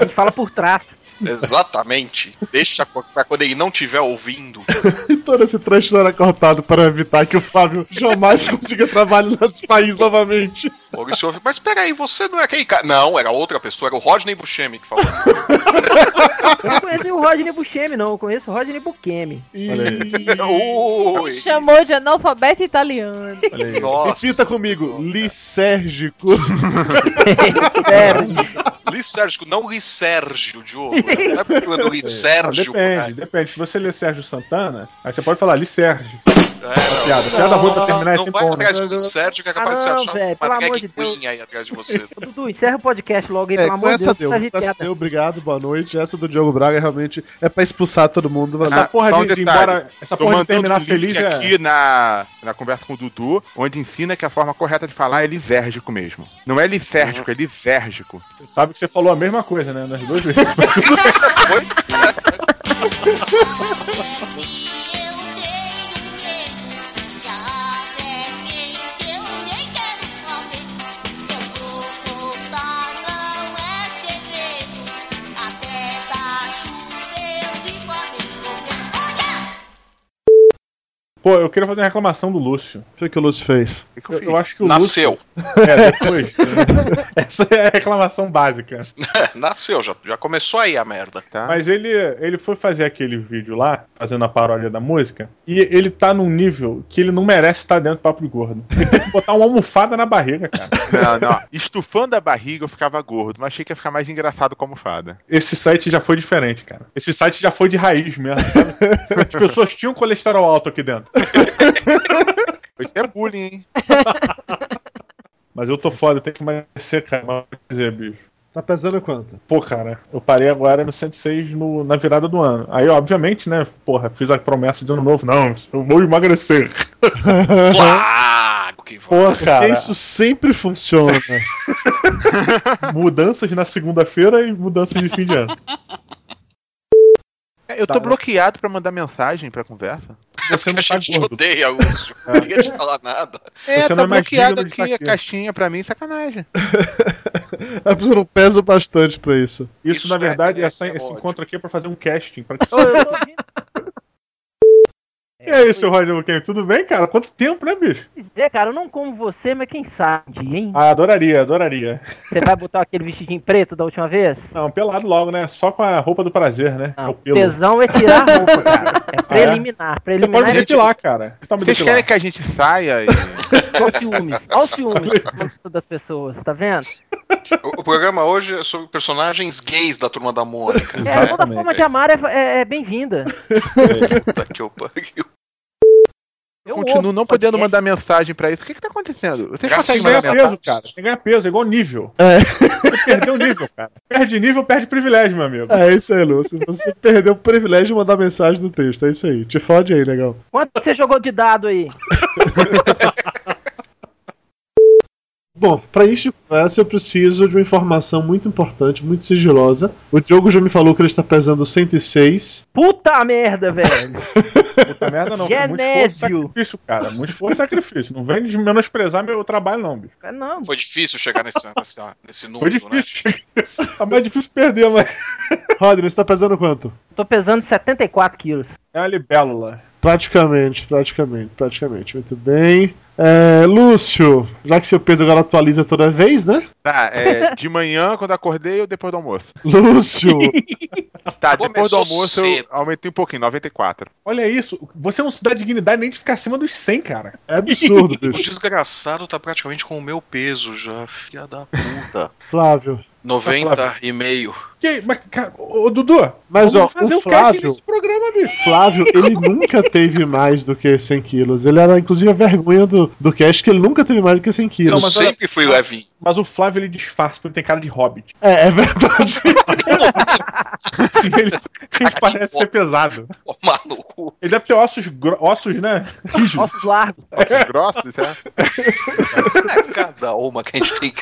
Gente *laughs* fala por trás. Exatamente. Deixa pra quando ele não estiver ouvindo. E todo esse trecho era cortado para evitar que o Flávio jamais *laughs* consiga trabalhar nesse país novamente. Maurício ouve, mas peraí, você não é aquele cara. Não, era outra pessoa, era o Rodney Buscemi que falou. Eu não conheço o Rodney Buscemi, não. Eu conheço o Rodney Ui, Chamou de analfabeto italiano. nossa. Repita comigo, lisérgico. *laughs* Sério. Lisérgico, não Lisérgio, Diogo. Não é porque eu ando Lisérgio. depende, depende. Se você ler Sérgio Santana, aí você pode falar Lisérgio. É, não. Piada, piada boa pra terminar Não esse vai ponto. atrás do Lisérgio que é capaz Ah, de não, você achar velho, pelo uma amor drag de Deus. queen aí atrás de você. *laughs* Dudu, encerra o podcast logo aí, É, pelo amor de Deus. deu, tá essa deu, obrigado, boa noite. Essa do Diogo Braga realmente é pra expulsar todo mundo. Essa Ah, porra um de, de embora. Essa Tô porra de terminar feliz é. aqui na, na conversa com o Dudu, onde ensina que a forma correta de falar é lisérgico mesmo. Não é lisérgico, é lisérgico. Sabe que você falou a mesma coisa, né? Nas duas vezes. *laughs* *laughs* Pô, eu queria fazer uma reclamação do Lúcio. O que, que o Lúcio fez? O que que eu Eu, acho que o Nasceu. Lúcio. É, depois. *laughs* Essa é a reclamação básica. *laughs* Nasceu, já, já começou aí a merda. Tá? Mas ele, ele foi fazer aquele vídeo lá, fazendo a paródia da música, e ele tá num nível que ele não merece estar dentro do papo de gordo. Ele tem que botar uma almofada na barriga, cara. Não, não. Estufando a barriga eu ficava gordo, mas achei que ia ficar mais engraçado como fada. Esse site já foi diferente, cara. Esse site já foi de raiz mesmo. sabe? As pessoas tinham colesterol alto aqui dentro. *laughs* Isso é bullying, hein? *laughs* Mas eu tô foda, eu tenho que emagrecer, cara. Dizer, bicho. Tá pesando quanto? Pô, cara, eu parei agora no 106 no, na virada do ano. Aí, obviamente, né, porra, fiz a promessa de ano novo. Não, eu vou emagrecer. *laughs* Plá! que vai. Pô, Porque cara, isso sempre funciona. mudanças na segunda-feira e mudanças de fim de ano. É, Eu tô Tá. bloqueado pra mandar mensagem pra conversa. Você não *laughs* a tá gente te gordo. odeia, Lúcio. *laughs* Não queria te falar nada. É, Você tá é bloqueado aqui estar a caixinha pra mim, sacanagem. *laughs* A pessoa não pesa bastante pra isso. Isso, Isso na é- verdade, é- essa- é esse ódio. encontro aqui é pra fazer um casting. Pra... Ouvindo. E aí, seu Roger Luquinho, tudo bem, cara? Quanto tempo, né, bicho? É, cara, eu não como você, mas quem sabe, hein? Ah, adoraria, adoraria. Você vai botar aquele vestidinho preto da última vez? Não, pelado logo, né? Só com a roupa do prazer, né? É Não, o pelo. tesão é tirar a roupa, cara. É *laughs* preliminar. Você Preliminar pode é depilar, cara. Você Vocês depilar. querem que a gente saia e. *laughs* Olha os ciúmes. Olha os ciúmes *laughs* das pessoas, tá vendo? O, o programa hoje é sobre personagens gays da turma da Mônica. É, né? toda forma de amar é, é- é bem-vinda. Puta que eu pariu. Eu Continuo ouço não podendo podcast. mandar mensagem pra isso. O que que tá acontecendo? A ganhar mandar Deus. peso, cara. Que ganhar peso, é igual nível. É. Você perdeu o nível, cara. Perde nível, perde privilégio, meu amigo. É isso aí, Lúcio. Você perdeu o privilégio de mandar mensagem no texto. É isso aí. Te fode aí, legal. Quanto você jogou de dado aí? *laughs* Bom, para de conversa eu preciso de uma informação muito importante, muito sigilosa. O Diogo já me falou que ele está pesando 106. Puta merda, velho. *laughs* Puta merda, não. Foi Muito Genésio. sacrifício, cara. Muito esforço e sacrifício. Não vem de menosprezar meu trabalho, não, bicho. Não, Foi difícil chegar nesse, nesse, nesse Foi número, né? difícil. tá mais difícil perder, mas. Rodney, você tá pesando quanto? Tô pesando 74 quilos. É uma libélula. Praticamente, praticamente, praticamente. Muito bem. É, Lúcio, já que seu peso agora atualiza toda vez, né? Tá, é de manhã, quando acordei ou depois do almoço? *laughs* Lúcio, Tá, depois do almoço cedo. eu aumentei um pouquinho, 94. Olha isso. Você não se dá dignidade nem de ficar acima dos 100, cara. é absurdo, *laughs* O bicho. desgraçado tá praticamente com o meu peso já, filha da puta. Flávio. 90 e meio. Que, mas, cara, ô, Dudu, Mas, ó, fazer o o Flávio- desse programa, bicho. Flávio, ele *laughs* nunca teve mais do que 100 quilos. Ele era, inclusive, a vergonha do, do cast, que ele nunca teve mais do que 100 Eu quilos. mas olha- sempre fui levinho. Mas o Flávio ele disfarça porque ele tem cara de hobbit. É, é verdade. *laughs* ele, ele parece ser pesado. Ô, maluco. Ele deve ter ossos, ossos né? Ossos *laughs* largos. Ossos grossos, é? É cada uma que a gente tem que.